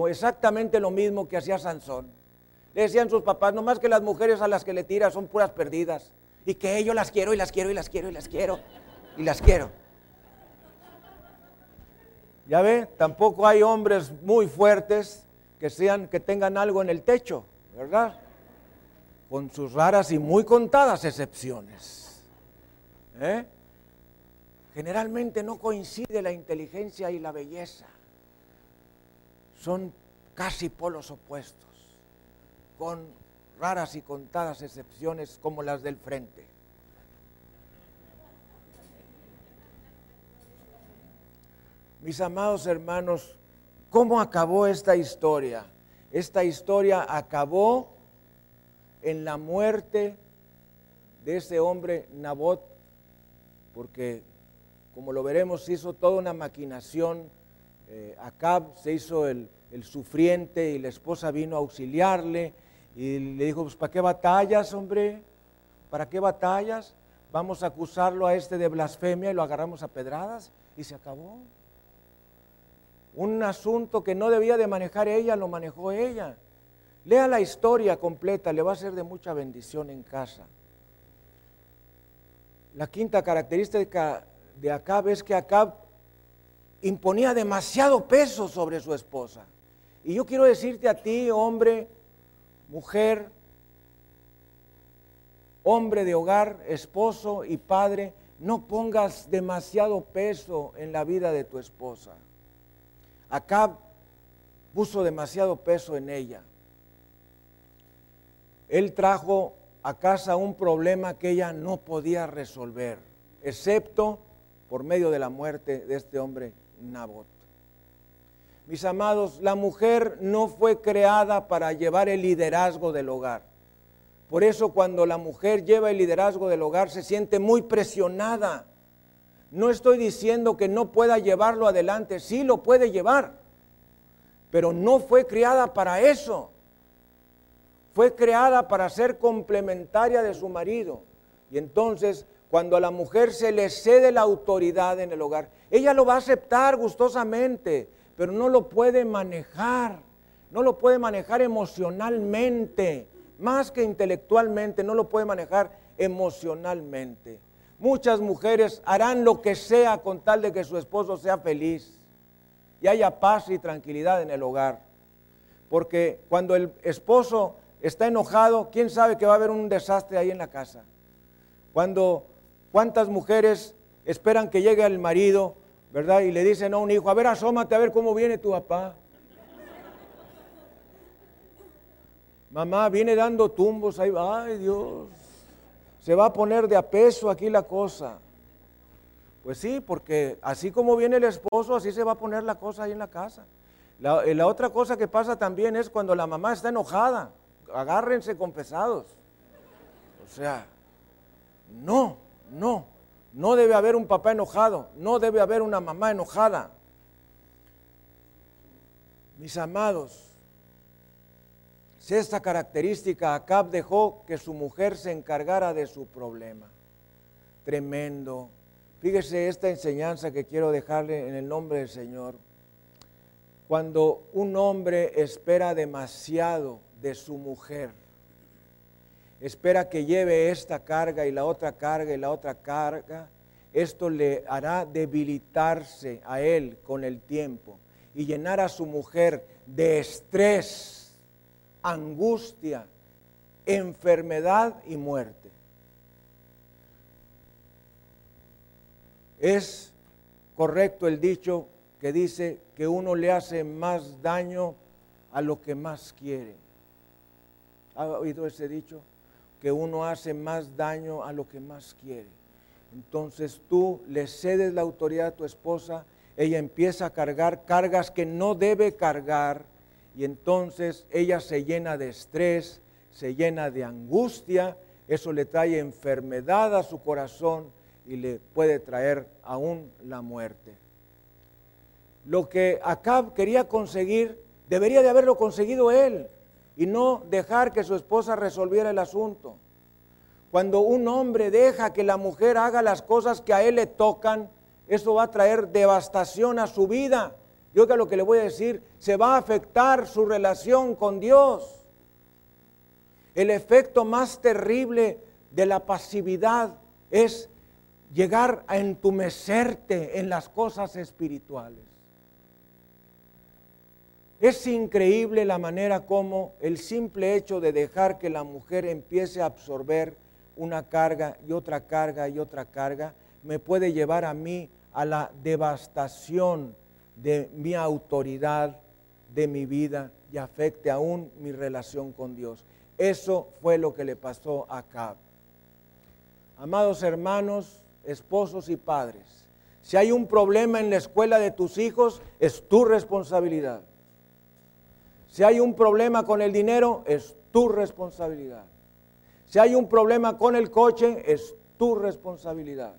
exactamente lo mismo que hacía Sansón. Le decían sus papás, no más que las mujeres a las que le tira son puras perdidas. Y que yo las quiero y las quiero y las quiero y las quiero y las quiero. Ya ve, tampoco hay hombres muy fuertes que sean que tengan algo en el techo, ¿verdad? Con sus raras y muy contadas excepciones. ¿Eh? Generalmente no coincide la inteligencia y la belleza. Son casi polos opuestos, con raras y contadas excepciones como las del frente. Mis amados hermanos, ¿cómo acabó esta historia? Esta historia acabó en la muerte de ese hombre Nabot, porque como lo veremos, se hizo toda una maquinación. Eh, Acab se hizo el, el sufriente y la esposa vino a auxiliarle y le dijo, pues ¿para qué batallas, hombre? ¿Para qué batallas? Vamos a acusarlo a este de blasfemia y lo agarramos a pedradas y se acabó. Un asunto que no debía de manejar ella, lo manejó ella. Lea la historia completa, le va a ser de mucha bendición en casa. La quinta característica de Acab es que Acab imponía demasiado peso sobre su esposa. Y yo quiero decirte a ti, hombre, mujer, hombre de hogar, esposo y padre, no pongas demasiado peso en la vida de tu esposa. Acab puso demasiado peso en ella. Él trajo a casa un problema que ella no podía resolver, excepto por medio de la muerte de este hombre Nabot. Mis amados, la mujer no fue creada para llevar el liderazgo del hogar. Por eso cuando la mujer lleva el liderazgo del hogar se siente muy presionada. No estoy diciendo que no pueda llevarlo adelante, sí lo puede llevar, pero no fue creada para eso. Fue creada para ser complementaria de su marido. Y entonces cuando a la mujer se le cede la autoridad en el hogar, ella lo va a aceptar gustosamente, pero no lo puede manejar, no lo puede manejar emocionalmente, más que intelectualmente, no lo puede manejar emocionalmente. Muchas mujeres harán lo que sea con tal de que su esposo sea feliz y haya paz y tranquilidad en el hogar. Porque cuando el esposo está enojado, quién sabe que va a haber un desastre ahí en la casa. Cuando ¿Cuántas mujeres esperan que llegue el marido, verdad? Y le dicen a un hijo, a ver, asómate a ver cómo viene tu papá. Mamá viene dando tumbos ahí, ay Dios, se va a poner de a peso aquí la cosa. Pues sí, porque así como viene el esposo, así se va a poner la cosa ahí en la casa. La, la otra cosa que pasa también es cuando la mamá está enojada, agárrense con pesados. O sea, no, no, no debe haber un papá enojado, no debe haber una mamá enojada. Mis amados, si esta característica Acab dejó que su mujer se encargara de su problema. Tremendo. Fíjese esta enseñanza que quiero dejarle en el nombre del Señor. Cuando un hombre espera demasiado de su mujer, espera que lleve esta carga y la otra carga y la otra carga, esto le hará debilitarse a él con el tiempo y llenar a su mujer de estrés, angustia, enfermedad y muerte. Es correcto el dicho que dice que uno le hace más daño a lo que más quiere. ¿Ha oído ese dicho? Que uno hace más daño a lo que más quiere. Entonces tú le cedes la autoridad a tu esposa, ella empieza a cargar cargas que no debe cargar y entonces ella se llena de estrés, se llena de angustia, eso le trae enfermedad a su corazón y le puede traer aún la muerte. Lo que Acab quería conseguir, debería de haberlo conseguido él y no dejar que su esposa resolviera el asunto. Cuando un hombre deja que la mujer haga las cosas que a él le tocan, eso va a traer devastación a su vida. Yo que lo que le voy a decir, se va a afectar su relación con Dios. El efecto más terrible de la pasividad es llegar a entumecerte en las cosas espirituales. Es increíble la manera como el simple hecho de dejar que la mujer empiece a absorber una carga y otra carga y otra carga me puede llevar a mí a la devastación de mi autoridad, de mi vida y afecte aún mi relación con Dios. Eso fue lo que le pasó a Acab. Amados hermanos, esposos y padres, si hay un problema en la escuela de tus hijos, es tu responsabilidad. Si hay un problema con el dinero, es tu responsabilidad. Si hay un problema con el coche, es tu responsabilidad.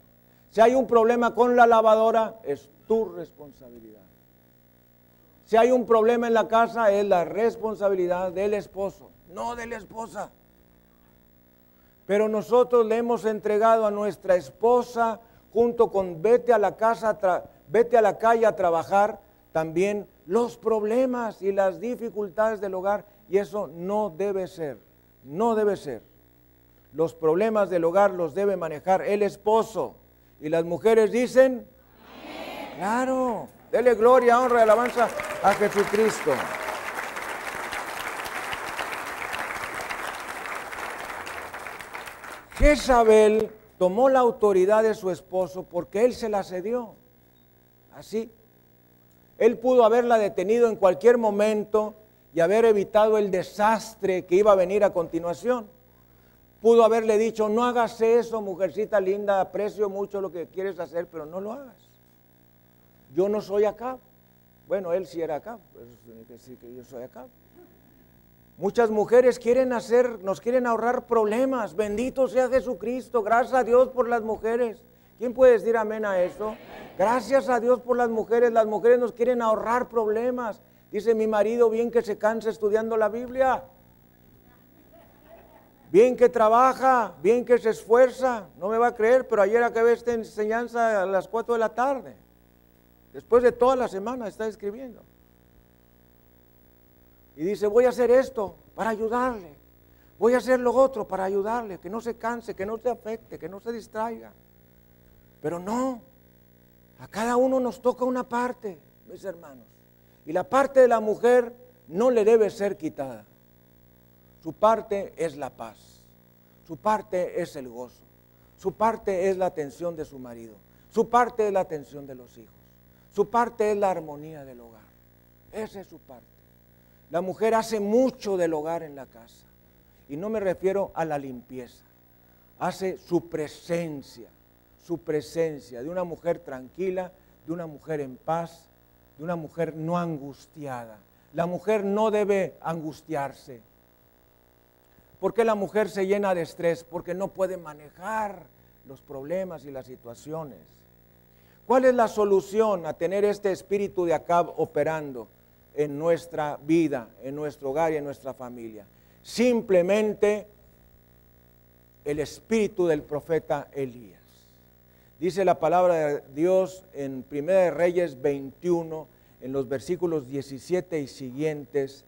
Si hay un problema con la lavadora, es tu responsabilidad. Si hay un problema en la casa, es la responsabilidad del esposo, no de la esposa. Pero nosotros le hemos entregado a nuestra esposa, junto con vete a la casa, vete a la calle a trabajar, también los problemas y las dificultades del hogar Y eso no debe ser, no debe ser. Los problemas del hogar los debe manejar el esposo. Y las mujeres dicen, claro, dele gloria, honra y alabanza a Jesucristo. Jezabel tomó la autoridad de su esposo porque él se la cedió. Así. Él pudo haberla detenido en cualquier momento y haber evitado el desastre que iba a venir a continuación. Pudo haberle dicho, no hagas eso, mujercita linda, aprecio mucho lo que quieres hacer, pero no lo hagas. Yo no soy acá. Bueno, él sí era acá, eso tiene que decir que yo soy acá. Muchas mujeres quieren hacer, nos quieren ahorrar problemas. Bendito sea Jesucristo. Gracias a Dios por las mujeres. ¿Quién puede decir amén a eso? Gracias a Dios por las mujeres. Las mujeres nos quieren ahorrar problemas. Dice mi marido, bien que se cansa estudiando la Biblia. Bien que trabaja, bien que se esfuerza. No me va a creer, pero ayer acabé esta enseñanza a las 4 de la tarde. Después de toda la semana está escribiendo y dice, voy a hacer esto para ayudarle, voy a hacer lo otro para ayudarle, que no se canse, que no se afecte, que no se distraiga. Pero no, a cada uno nos toca una parte, mis hermanos. Y la parte de la mujer no le debe ser quitada. Su parte es la paz, su parte es el gozo, su parte es la atención de su marido, su parte es la atención de los hijos, su parte es la armonía del hogar. Esa es su parte. La mujer hace mucho del hogar en la casa. Y no me refiero a la limpieza. Hace su presencia, su presencia de una mujer tranquila, de una mujer en paz, de una mujer no angustiada. La mujer no debe angustiarse. ¿Por qué la mujer se llena de estrés? Porque no puede manejar los problemas y las situaciones. ¿Cuál es la solución a tener este espíritu de Acab operando? en nuestra vida, en nuestro hogar y en nuestra familia. Simplemente el espíritu del profeta Elías. Dice la palabra de Dios en 1 Reyes 21, en los versículos 17 y siguientes.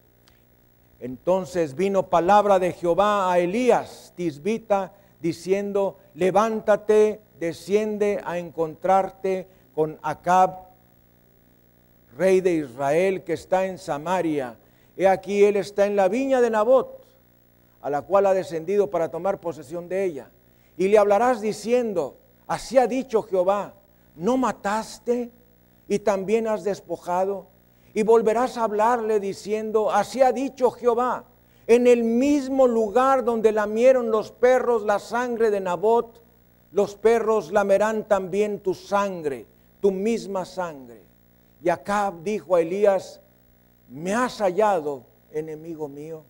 Entonces vino palabra de Jehová a Elías, tisbita, diciendo, levántate, desciende a encontrarte con Acab, rey de Israel que está en Samaria. He aquí él está en la viña de Nabot, a la cual ha descendido para tomar posesión de ella. Y le hablarás diciendo, así ha dicho Jehová, ¿no mataste y también has despojado? Y volverás a hablarle diciendo, así ha dicho Jehová, en el mismo lugar donde lamieron los perros la sangre de Nabot, los perros lamerán también tu sangre, tu misma sangre. Y Acab dijo a Elías, ¿me has hallado, enemigo mío?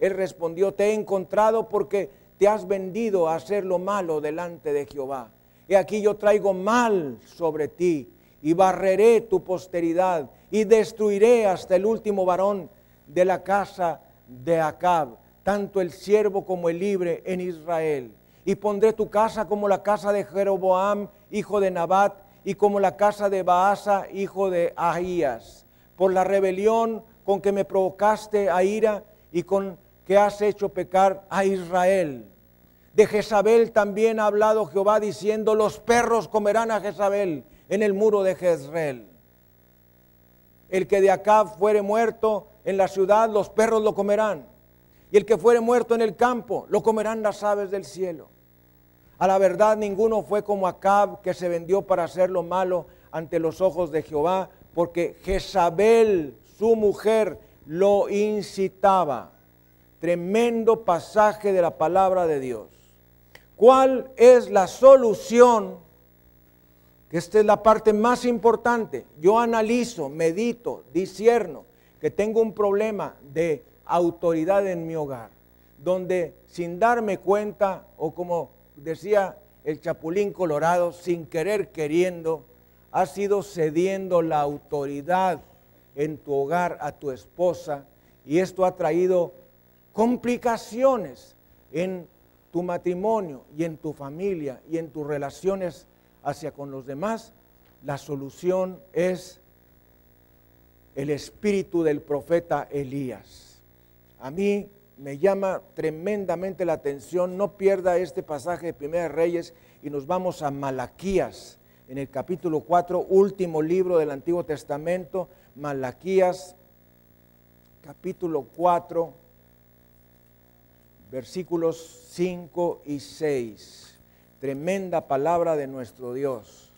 Él respondió, te he encontrado porque te has vendido a hacer lo malo delante de Jehová. He aquí yo traigo mal sobre ti y barreré tu posteridad y destruiré hasta el último varón de la casa de Acab, tanto el siervo como el libre en Israel. Y pondré tu casa como la casa de Jeroboam, hijo de Nabat, y como la casa de Baasa, hijo de Ahías, por la rebelión con que me provocaste a ira y con que has hecho pecar a Israel. De Jezabel también ha hablado Jehová diciendo, los perros comerán a Jezabel en el muro de Jezreel. El que de acá fuere muerto en la ciudad, los perros lo comerán. Y el que fuere muerto en el campo, lo comerán las aves del cielo. A la verdad ninguno fue como Acab que se vendió para hacer lo malo ante los ojos de Jehová, porque Jezabel, su mujer, lo incitaba. Tremendo pasaje de la palabra de Dios. ¿Cuál es la solución? Esta es la parte más importante. Yo analizo, medito, disierno que tengo un problema de autoridad en mi hogar, donde sin darme cuenta o como decía el Chapulín Colorado, sin querer queriendo, has ido cediendo la autoridad en tu hogar a tu esposa y esto ha traído complicaciones en tu matrimonio y en tu familia y en tus relaciones hacia con los demás, la solución es el espíritu del profeta Elías. a mí me llama tremendamente la atención. No pierda este pasaje de Primera Reyes y nos vamos a Malaquías, en el capítulo 4, último libro del Antiguo Testamento, Malaquías, capítulo 4, versículos 5 y 6. Tremenda palabra de nuestro Dios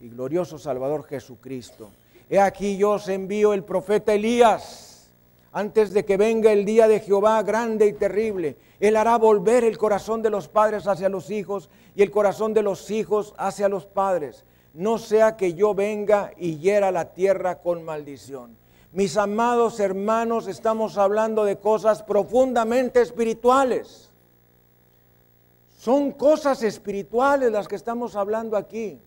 y glorioso Salvador Jesucristo. He aquí yo os envío el profeta Elías antes de que venga el día de Jehová grande y terrible. Él hará volver el corazón de los padres hacia los hijos y el corazón de los hijos hacia los padres. No sea que yo venga y hiera la tierra con maldición. Mis amados hermanos, estamos hablando de cosas profundamente espirituales. Son cosas espirituales las que estamos hablando aquí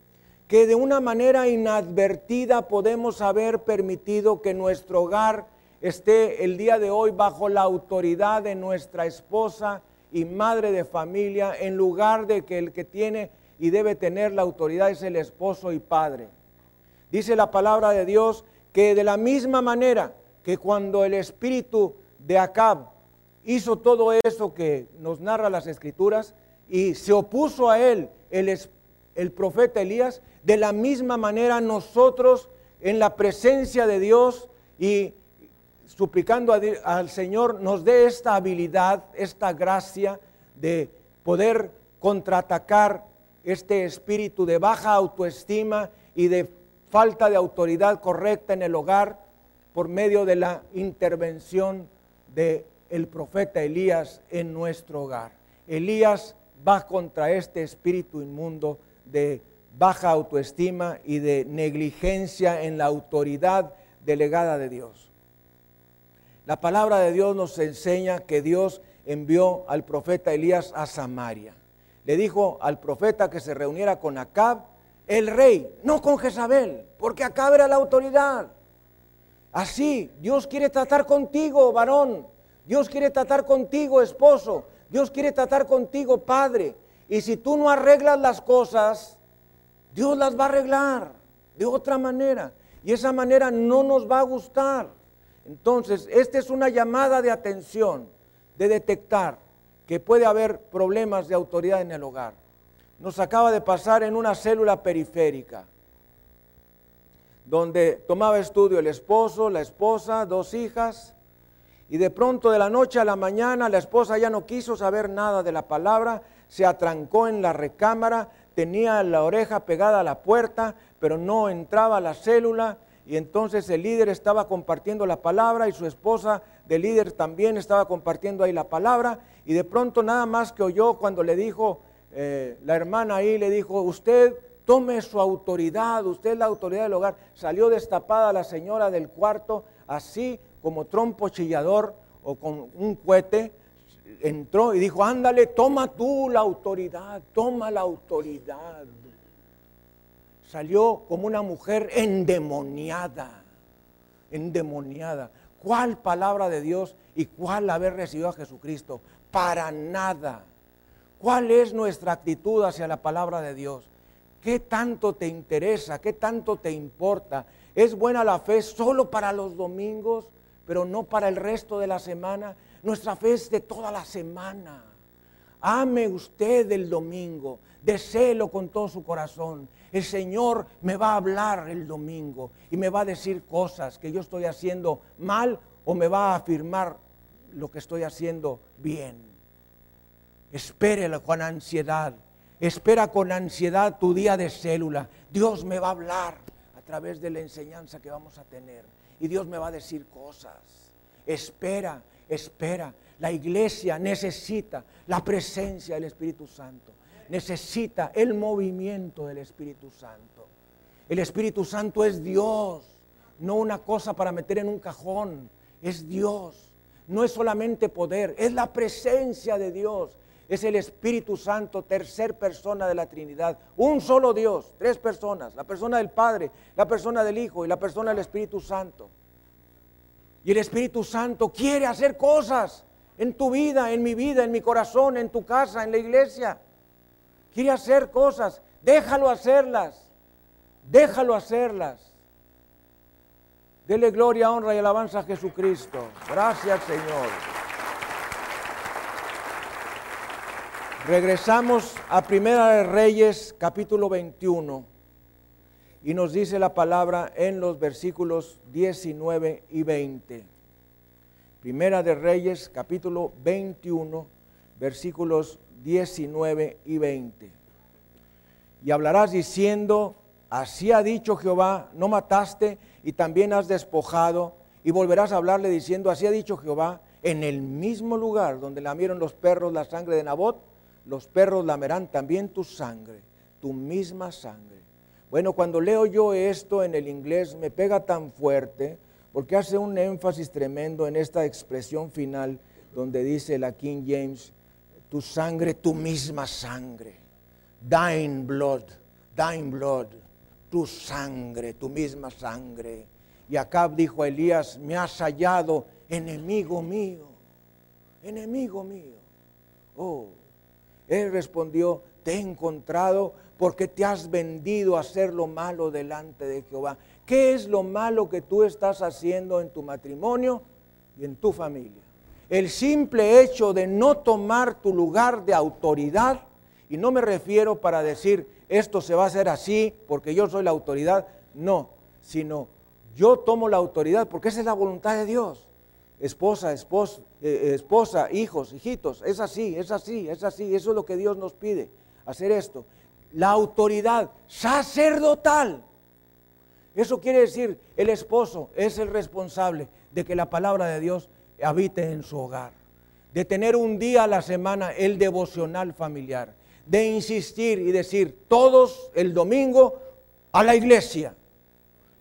que de una manera inadvertida podemos haber permitido que nuestro hogar esté el día de hoy bajo la autoridad de nuestra esposa y madre de familia, en lugar de que el que tiene y debe tener la autoridad es el esposo y padre. Dice la palabra de Dios que de la misma manera que cuando el espíritu de Acab hizo todo eso que nos narra las escrituras y se opuso a él el, el profeta Elías, de la misma manera nosotros en la presencia de Dios y suplicando al Señor nos dé esta habilidad, esta gracia de poder contraatacar este espíritu de baja autoestima y de falta de autoridad correcta en el hogar por medio de la intervención del el profeta Elías en nuestro hogar. Elías va contra este espíritu inmundo de baja autoestima y de negligencia en la autoridad delegada de Dios. La palabra de Dios nos enseña que Dios envió al profeta Elías a Samaria. Le dijo al profeta que se reuniera con Acab, el rey, no con Jezabel, porque Acab era la autoridad. Así, Dios quiere tratar contigo, varón. Dios quiere tratar contigo, esposo. Dios quiere tratar contigo, padre. Y si tú no arreglas las cosas, Dios las va a arreglar de otra manera. Y esa manera no nos va a gustar. Entonces, esta es una llamada de atención, de detectar que puede haber problemas de autoridad en el hogar. Nos acaba de pasar en una célula periférica, donde tomaba estudio el esposo, la esposa, dos hijas, y de pronto de la noche a la mañana la esposa ya no quiso saber nada de la palabra, se atrancó en la recámara, tenía la oreja pegada a la puerta, pero no entraba a la célula y entonces el líder estaba compartiendo la palabra y su esposa del líder también estaba compartiendo ahí la palabra y de pronto nada más que oyó cuando le dijo, eh, la hermana ahí le dijo, usted tome su autoridad, usted es la autoridad del hogar. Salió destapada la señora del cuarto, así como trompo chillador o con un cohete, entró y dijo, ándale, toma tú la autoridad, toma la autoridad. Salió como una mujer endemoniada, endemoniada. ¿Cuál palabra de Dios y cuál haber recibido a Jesucristo? Para nada. ¿Cuál es nuestra actitud hacia la palabra de Dios? ¿Qué tanto te interesa? ¿Qué tanto te importa? ¿Es buena la fe solo para los domingos, pero no para el resto de la semana? Nuestra fe es de toda la semana. Ame usted el domingo, deséelo con todo su corazón. El Señor me va a hablar el domingo y me va a decir cosas que yo estoy haciendo mal o me va a afirmar lo que estoy haciendo bien. Espérelo con ansiedad. Espera con ansiedad tu día de célula. Dios me va a hablar a través de la enseñanza que vamos a tener. Y Dios me va a decir cosas. Espera, espera. La iglesia necesita la presencia del Espíritu Santo. Necesita el movimiento del Espíritu Santo. El Espíritu Santo es Dios, no una cosa para meter en un cajón. Es Dios. No es solamente poder, es la presencia de Dios. Es el Espíritu Santo, tercer persona de la Trinidad. Un solo Dios, tres personas. La persona del Padre, la persona del Hijo y la persona del Espíritu Santo. Y el Espíritu Santo quiere hacer cosas en tu vida, en mi vida, en mi corazón, en tu casa, en la iglesia. Quiere hacer cosas. Déjalo hacerlas. Déjalo hacerlas. Dele gloria, honra y alabanza a Jesucristo. Gracias, Señor. Regresamos a Primera de Reyes, capítulo 21, y nos dice la palabra en los versículos 19 y 20. Primera de Reyes, capítulo 21, versículos 19 y 20. Y hablarás diciendo, así ha dicho Jehová, no mataste y también has despojado, y volverás a hablarle diciendo, así ha dicho Jehová, en el mismo lugar donde lamieron los perros la sangre de Nabot, los perros lamerán también tu sangre, tu misma sangre. Bueno, cuando leo yo esto en el inglés me pega tan fuerte porque hace un énfasis tremendo en esta expresión final donde dice la King James, tu sangre, tu misma sangre, thine blood, thine blood, tu sangre, tu misma sangre. Y Acab dijo a Elías, me has hallado enemigo mío, enemigo mío. Oh, él respondió, te he encontrado porque te has vendido a hacer lo malo delante de Jehová. ¿Qué es lo malo que tú estás haciendo en tu matrimonio y en tu familia? El simple hecho de no tomar tu lugar de autoridad, y no me refiero para decir esto se va a hacer así porque yo soy la autoridad, no, sino yo tomo la autoridad porque esa es la voluntad de Dios esposa, esposa, eh, esposa, hijos, hijitos. Es así, es así, es así. Eso es lo que Dios nos pide, hacer esto. La autoridad sacerdotal. Eso quiere decir, el esposo es el responsable de que la palabra de Dios habite en su hogar. De tener un día a la semana el devocional familiar. De insistir y decir, todos el domingo a la iglesia.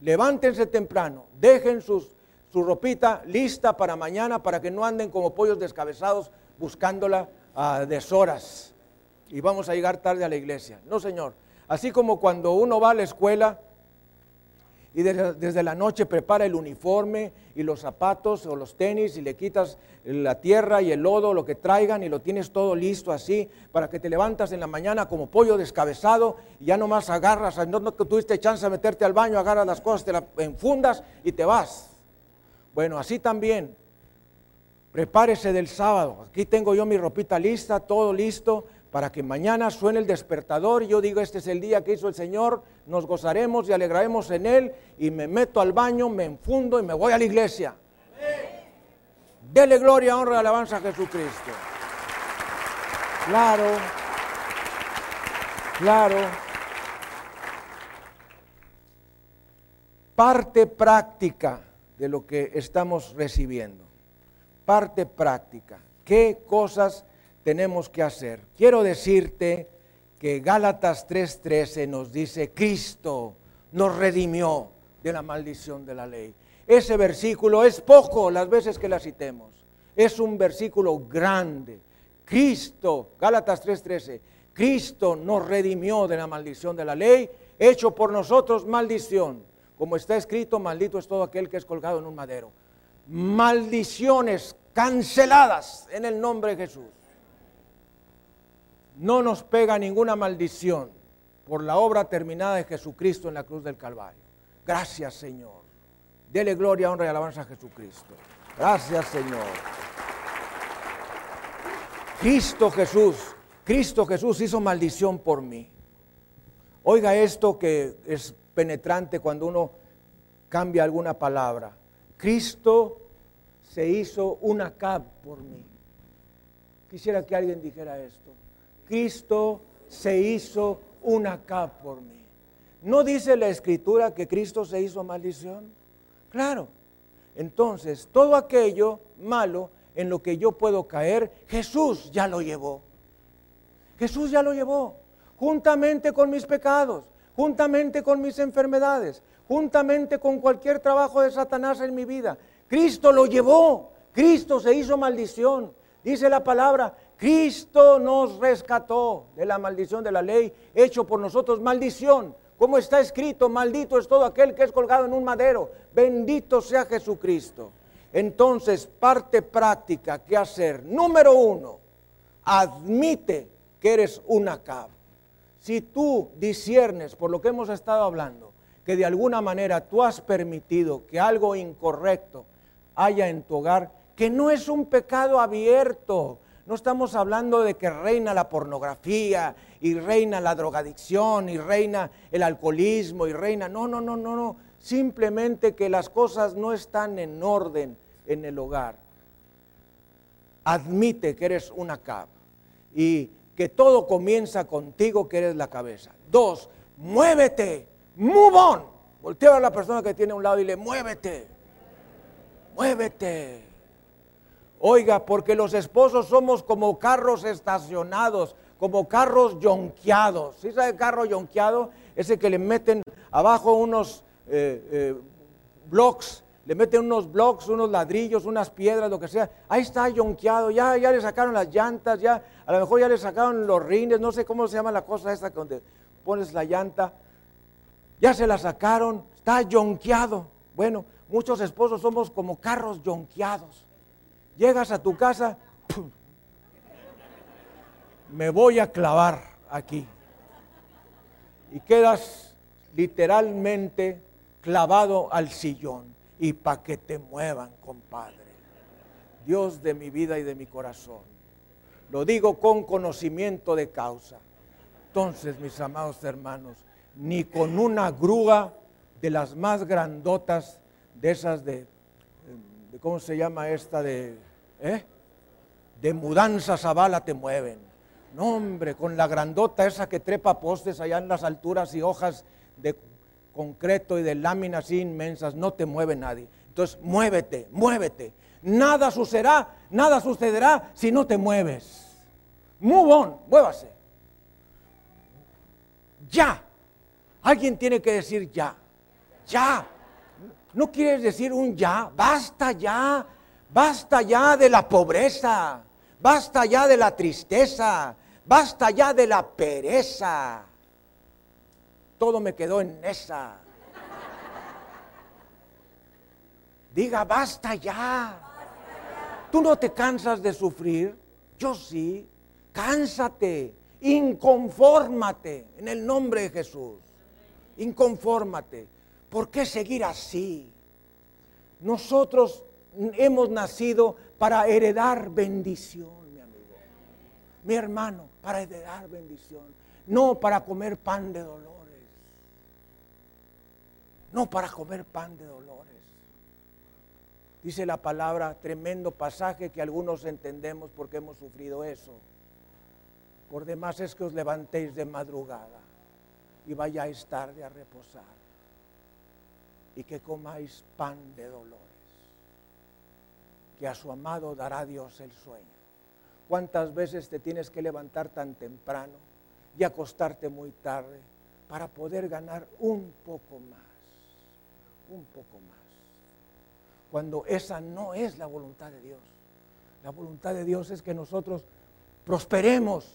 Levántense temprano, dejen sus su ropita lista para mañana para que no anden como pollos descabezados buscándola a deshoras y vamos a llegar tarde a la iglesia. No, Señor. Así como cuando uno va a la escuela y desde, la noche prepara el uniforme y los zapatos o los tenis y le quitas la tierra y el lodo, lo que traigan y lo tienes todo listo así para que te levantas en la mañana como pollo descabezado y ya nomás agarras, no, no tuviste chance de meterte al baño, agarras las cosas, te las enfundas y te vas. Bueno, así también, prepárese del sábado. Aquí tengo yo mi ropita lista, todo listo, para que mañana suene el despertador y yo digo, este es el día que hizo el Señor, nos gozaremos y alegraremos en Él, y me meto al baño, me enfundo y me voy a la iglesia. Dele gloria, honra y alabanza a Jesucristo. Claro, claro. Parte práctica de lo que estamos recibiendo. Parte práctica. ¿Qué cosas tenemos que hacer? Quiero decirte que Gálatas 3:13 nos dice, Cristo nos redimió de la maldición de la ley. Ese versículo es poco las veces que la citemos. Es un versículo grande. Cristo, Gálatas 3:13, Cristo nos redimió de la maldición de la ley, hecho por nosotros maldición como está escrito, maldito es todo aquel que es colgado en un madero. Maldiciones canceladas en el nombre de Jesús. No nos pega ninguna maldición por la obra terminada de Jesucristo en la cruz del Calvario. Gracias Señor. Dele gloria, honra y alabanza a Jesucristo. Gracias Señor. Cristo Jesús, Cristo Jesús hizo maldición por mí. Oiga esto que es penetrante cuando uno cambia alguna palabra. Cristo se hizo una cab por mí. Quisiera que alguien dijera esto. Cristo se hizo una cab por mí. ¿No dice la escritura que Cristo se hizo maldición? Claro. Entonces, todo aquello malo en lo que yo puedo caer, Jesús ya lo llevó. Jesús ya lo llevó, juntamente con mis pecados juntamente con mis enfermedades, juntamente con cualquier trabajo de Satanás en mi vida. Cristo lo llevó, Cristo se hizo maldición. Dice la palabra, Cristo nos rescató de la maldición de la ley, hecho por nosotros maldición. Como está escrito, maldito es todo aquel que es colgado en un madero. Bendito sea Jesucristo. Entonces, parte práctica que hacer. Número uno, admite que eres una cabra. Si tú disiernes por lo que hemos estado hablando, que de alguna manera tú has permitido que algo incorrecto haya en tu hogar, que no es un pecado abierto, No estamos hablando de que reina la pornografía y reina la drogadicción y reina el alcoholismo y reina... No, no, no, no, no. Simplemente que las cosas no están en orden en el hogar. Admite que eres una cab y que todo comienza contigo que eres la cabeza. Dos, muévete, move on. Voltea a la persona que tiene a un lado y le muévete, muévete. Oiga, porque los esposos somos como carros estacionados, como carros yonqueados. ¿Sí sabe carro yonqueado? Ese que le meten abajo unos eh, eh, blocks, le meten unos blocks, unos ladrillos, unas piedras, lo que sea. Ahí está yonqueado, ya, ya le sacaron las llantas, ya, a lo mejor ya le sacaron los rines, no sé cómo se llama la cosa esta donde pones la llanta. Ya se la sacaron, está yonqueado. Bueno, muchos esposos somos como carros yonqueados. Llegas a tu casa, me voy a clavar aquí. Y quedas literalmente clavado al sillón. Y para que te muevan, compadre. Dios de mi vida y de mi corazón. Lo digo con conocimiento de causa. Entonces, mis amados hermanos, ni con una grúa de las más grandotas, de esas de, de ¿cómo se llama esta? De, ¿eh? de mudanzas a bala te mueven. No, hombre, con la grandota esa que trepa postes allá en las alturas y hojas de concreto y de láminas inmensas, no te mueve nadie. Entonces, muévete, muévete. Nada sucederá, nada sucederá si no te mueves. Move on, muévase. Ya. Alguien tiene que decir ya. Ya. ¿No quieres decir un ya? Basta ya. Basta ya de la pobreza. Basta ya de la tristeza. Basta ya de la pereza. Todo me quedó en esa. Diga, basta ya. ¿Tú no te cansas de sufrir? Yo sí. Cánsate, inconfórmate en el nombre de Jesús. Inconfórmate. ¿Por qué seguir así? Nosotros hemos nacido para heredar bendición, mi amigo. Mi hermano, para heredar bendición. No para comer pan de dolores. No para comer pan de dolores. Dice la palabra, tremendo pasaje que algunos entendemos porque hemos sufrido eso. Por demás es que os levantéis de madrugada y vayáis tarde a reposar y que comáis pan de dolores, que a su amado dará Dios el sueño. ¿Cuántas veces te tienes que levantar tan temprano y acostarte muy tarde para poder ganar un poco más? Un poco más. Cuando esa no es la voluntad de Dios. La voluntad de Dios es que nosotros prosperemos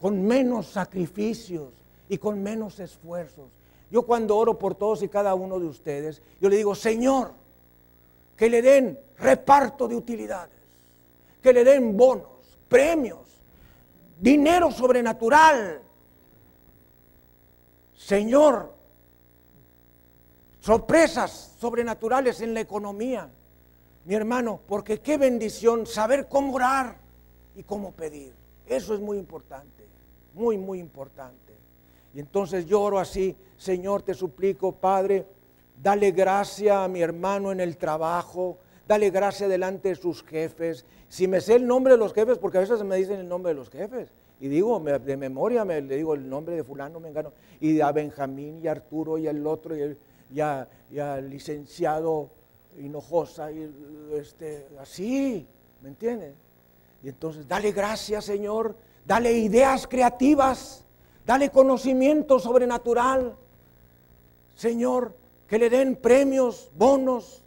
con menos sacrificios y con menos esfuerzos. Yo cuando oro por todos y cada uno de ustedes, yo le digo, Señor, que le den reparto de utilidades, que le den bonos, premios, dinero sobrenatural. Señor, sorpresas sobrenaturales en la economía. Mi hermano, porque qué bendición saber cómo orar y cómo pedir. Eso es muy importante, muy, muy importante. Y entonces yo oro así, Señor, te suplico, Padre, dale gracia a mi hermano en el trabajo, dale gracia delante de sus jefes. Si me sé el nombre de los jefes, porque a veces me dicen el nombre de los jefes, y digo, de memoria me le digo el nombre de fulano, me engano, y a Benjamín y a Arturo y al otro, y, el, y, al licenciado Hinojosa, y este, así, ¿me entiendes? Y entonces, dale gracias, Señor, dale ideas creativas, dale conocimiento sobrenatural. Señor, que le den premios, bonos,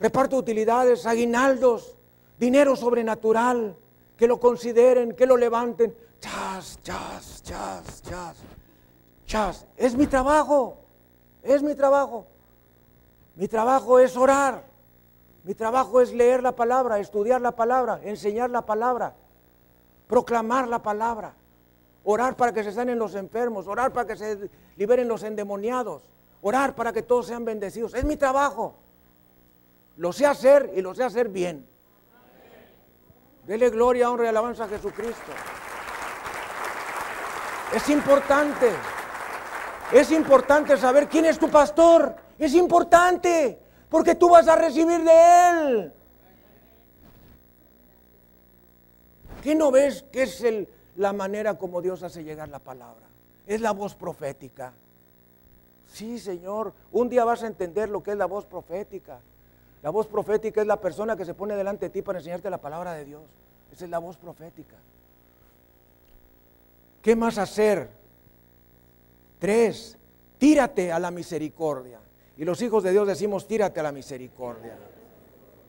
reparto de utilidades, aguinaldos, dinero sobrenatural, que lo consideren, que lo levanten. Chas, chas, chas, chas, chas. Es mi trabajo, es mi trabajo. Mi trabajo es orar. Mi trabajo es leer la palabra, estudiar la palabra, enseñar la palabra, proclamar la palabra, orar para que se sanen los enfermos, orar para que se liberen los endemoniados, orar para que todos sean bendecidos. Es mi trabajo. Lo sé hacer y lo sé hacer bien. Dele gloria, honra y alabanza a Jesucristo. Es importante. Es importante saber quién es tu pastor. Es importante. Porque tú vas a recibir de él. ¿Qué no ves que es la manera como Dios hace llegar la palabra? Es la voz profética. Sí, Señor, un día vas a entender lo que es la voz profética. La voz profética es la persona que se pone delante de ti para enseñarte la palabra de Dios. Esa es la voz profética. ¿Qué más hacer? Tres, tírate a la misericordia. Y los hijos de Dios decimos, tírate a la misericordia.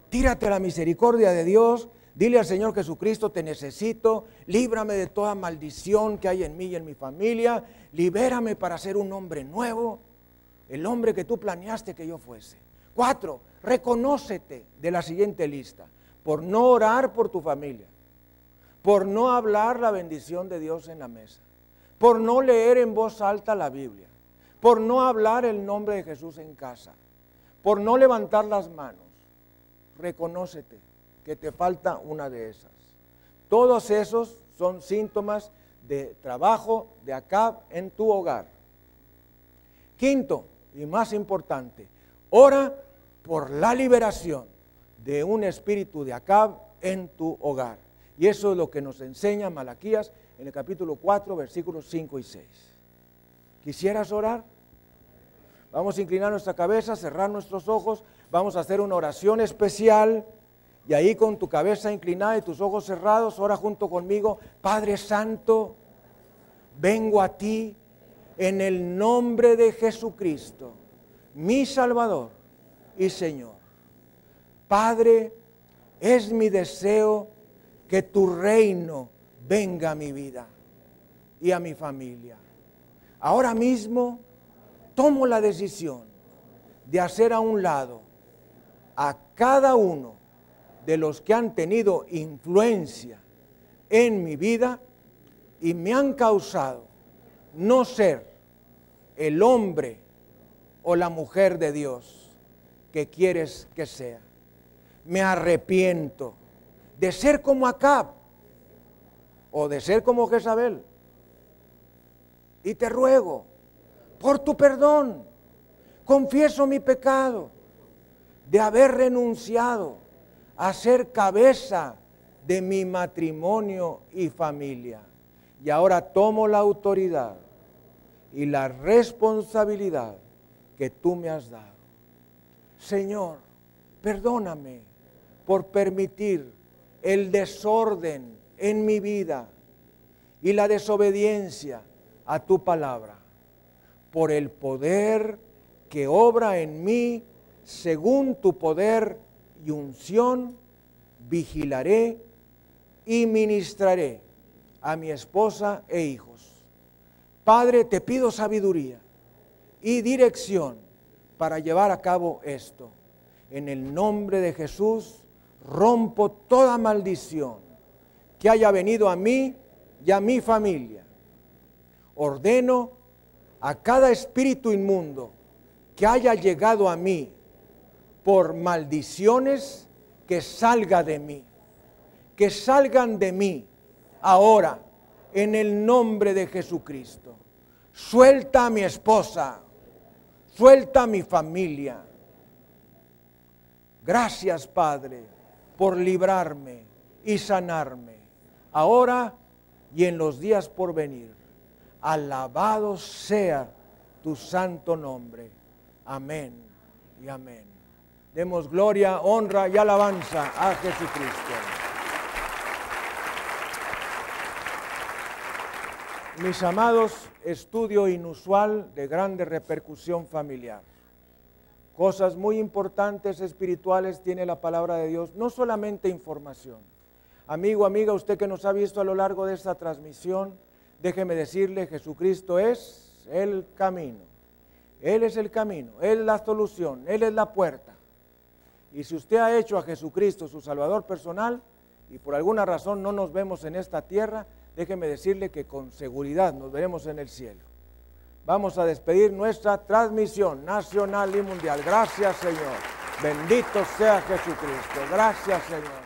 Tírate a la misericordia de Dios. Dile al Señor Jesucristo, te necesito. Líbrame de toda maldición que hay en mí y en mi familia. Libérame para ser un hombre nuevo. El hombre que tú planeaste que yo fuese. Cuatro, reconócete de la siguiente lista. Por no orar por tu familia por no hablar la bendición de Dios en la mesa, por no leer en voz alta la Biblia, por no hablar el nombre de Jesús en casa, por no levantar las manos. Reconócete que te falta una de esas. Todos esos son síntomas de trabajo de Acab en tu hogar. Quinto y más importante, ora por la liberación de un espíritu de Acab en tu hogar. Y eso es lo que nos enseña Malaquías en el capítulo 4, versículos 5 y 6. ¿Quisieras orar? Vamos a inclinar nuestra cabeza, cerrar nuestros ojos, vamos a hacer una oración especial y ahí con tu cabeza inclinada y tus ojos cerrados, ora junto conmigo, Padre Santo, vengo a ti en el nombre de Jesucristo, mi Salvador y Señor. Padre, es mi deseo que tu reino venga a mi vida y a mi familia. Ahora mismo tomo la decisión de hacer a un lado a cada uno de los que han tenido influencia en mi vida y me han causado no ser el hombre o la mujer de Dios que quieres que sea. Me arrepiento de ser como Acab o de ser como Jezabel. Y te ruego, por tu perdón, confieso mi pecado de haber renunciado a ser cabeza de mi matrimonio y familia. Y ahora tomo la autoridad y la responsabilidad que tú me has dado. Señor, perdóname por permitir el desorden en mi vida y la desobediencia a tu palabra, por el poder que obra en mí según tu poder y unción, vigilaré y ministraré a mi esposa e hijos. Padre, te pido sabiduría y dirección para llevar a cabo esto. En el nombre de Jesús rompo toda maldición que haya venido a mí y a mi familia. Ordeno a cada espíritu inmundo que haya llegado a mí por maldiciones que salga de mí, que salgan de mí ahora en el nombre de Jesucristo. Suelta a mi esposa, suelta a mi familia. Gracias, Padre por librarme y sanarme, ahora y en los días por venir. Alabado sea tu santo nombre. Amén y amén. Demos gloria, honra y alabanza a Jesucristo. Mis amados, estudio inusual de grande repercusión familiar cosas muy importantes espirituales tiene la palabra de Dios, no solamente información. Amigo, amiga, usted que nos ha visto a lo largo de esta transmisión, déjeme decirle, Jesucristo es el camino. Él es el camino, Él es la solución, Él es la puerta. Y si usted ha hecho a Jesucristo su Salvador personal y por alguna razón no nos vemos en esta tierra, déjeme decirle que con seguridad nos veremos en el cielo vamos a despedir nuestra transmisión nacional y mundial. Gracias Señor. Bendito sea Jesucristo. Gracias Señor.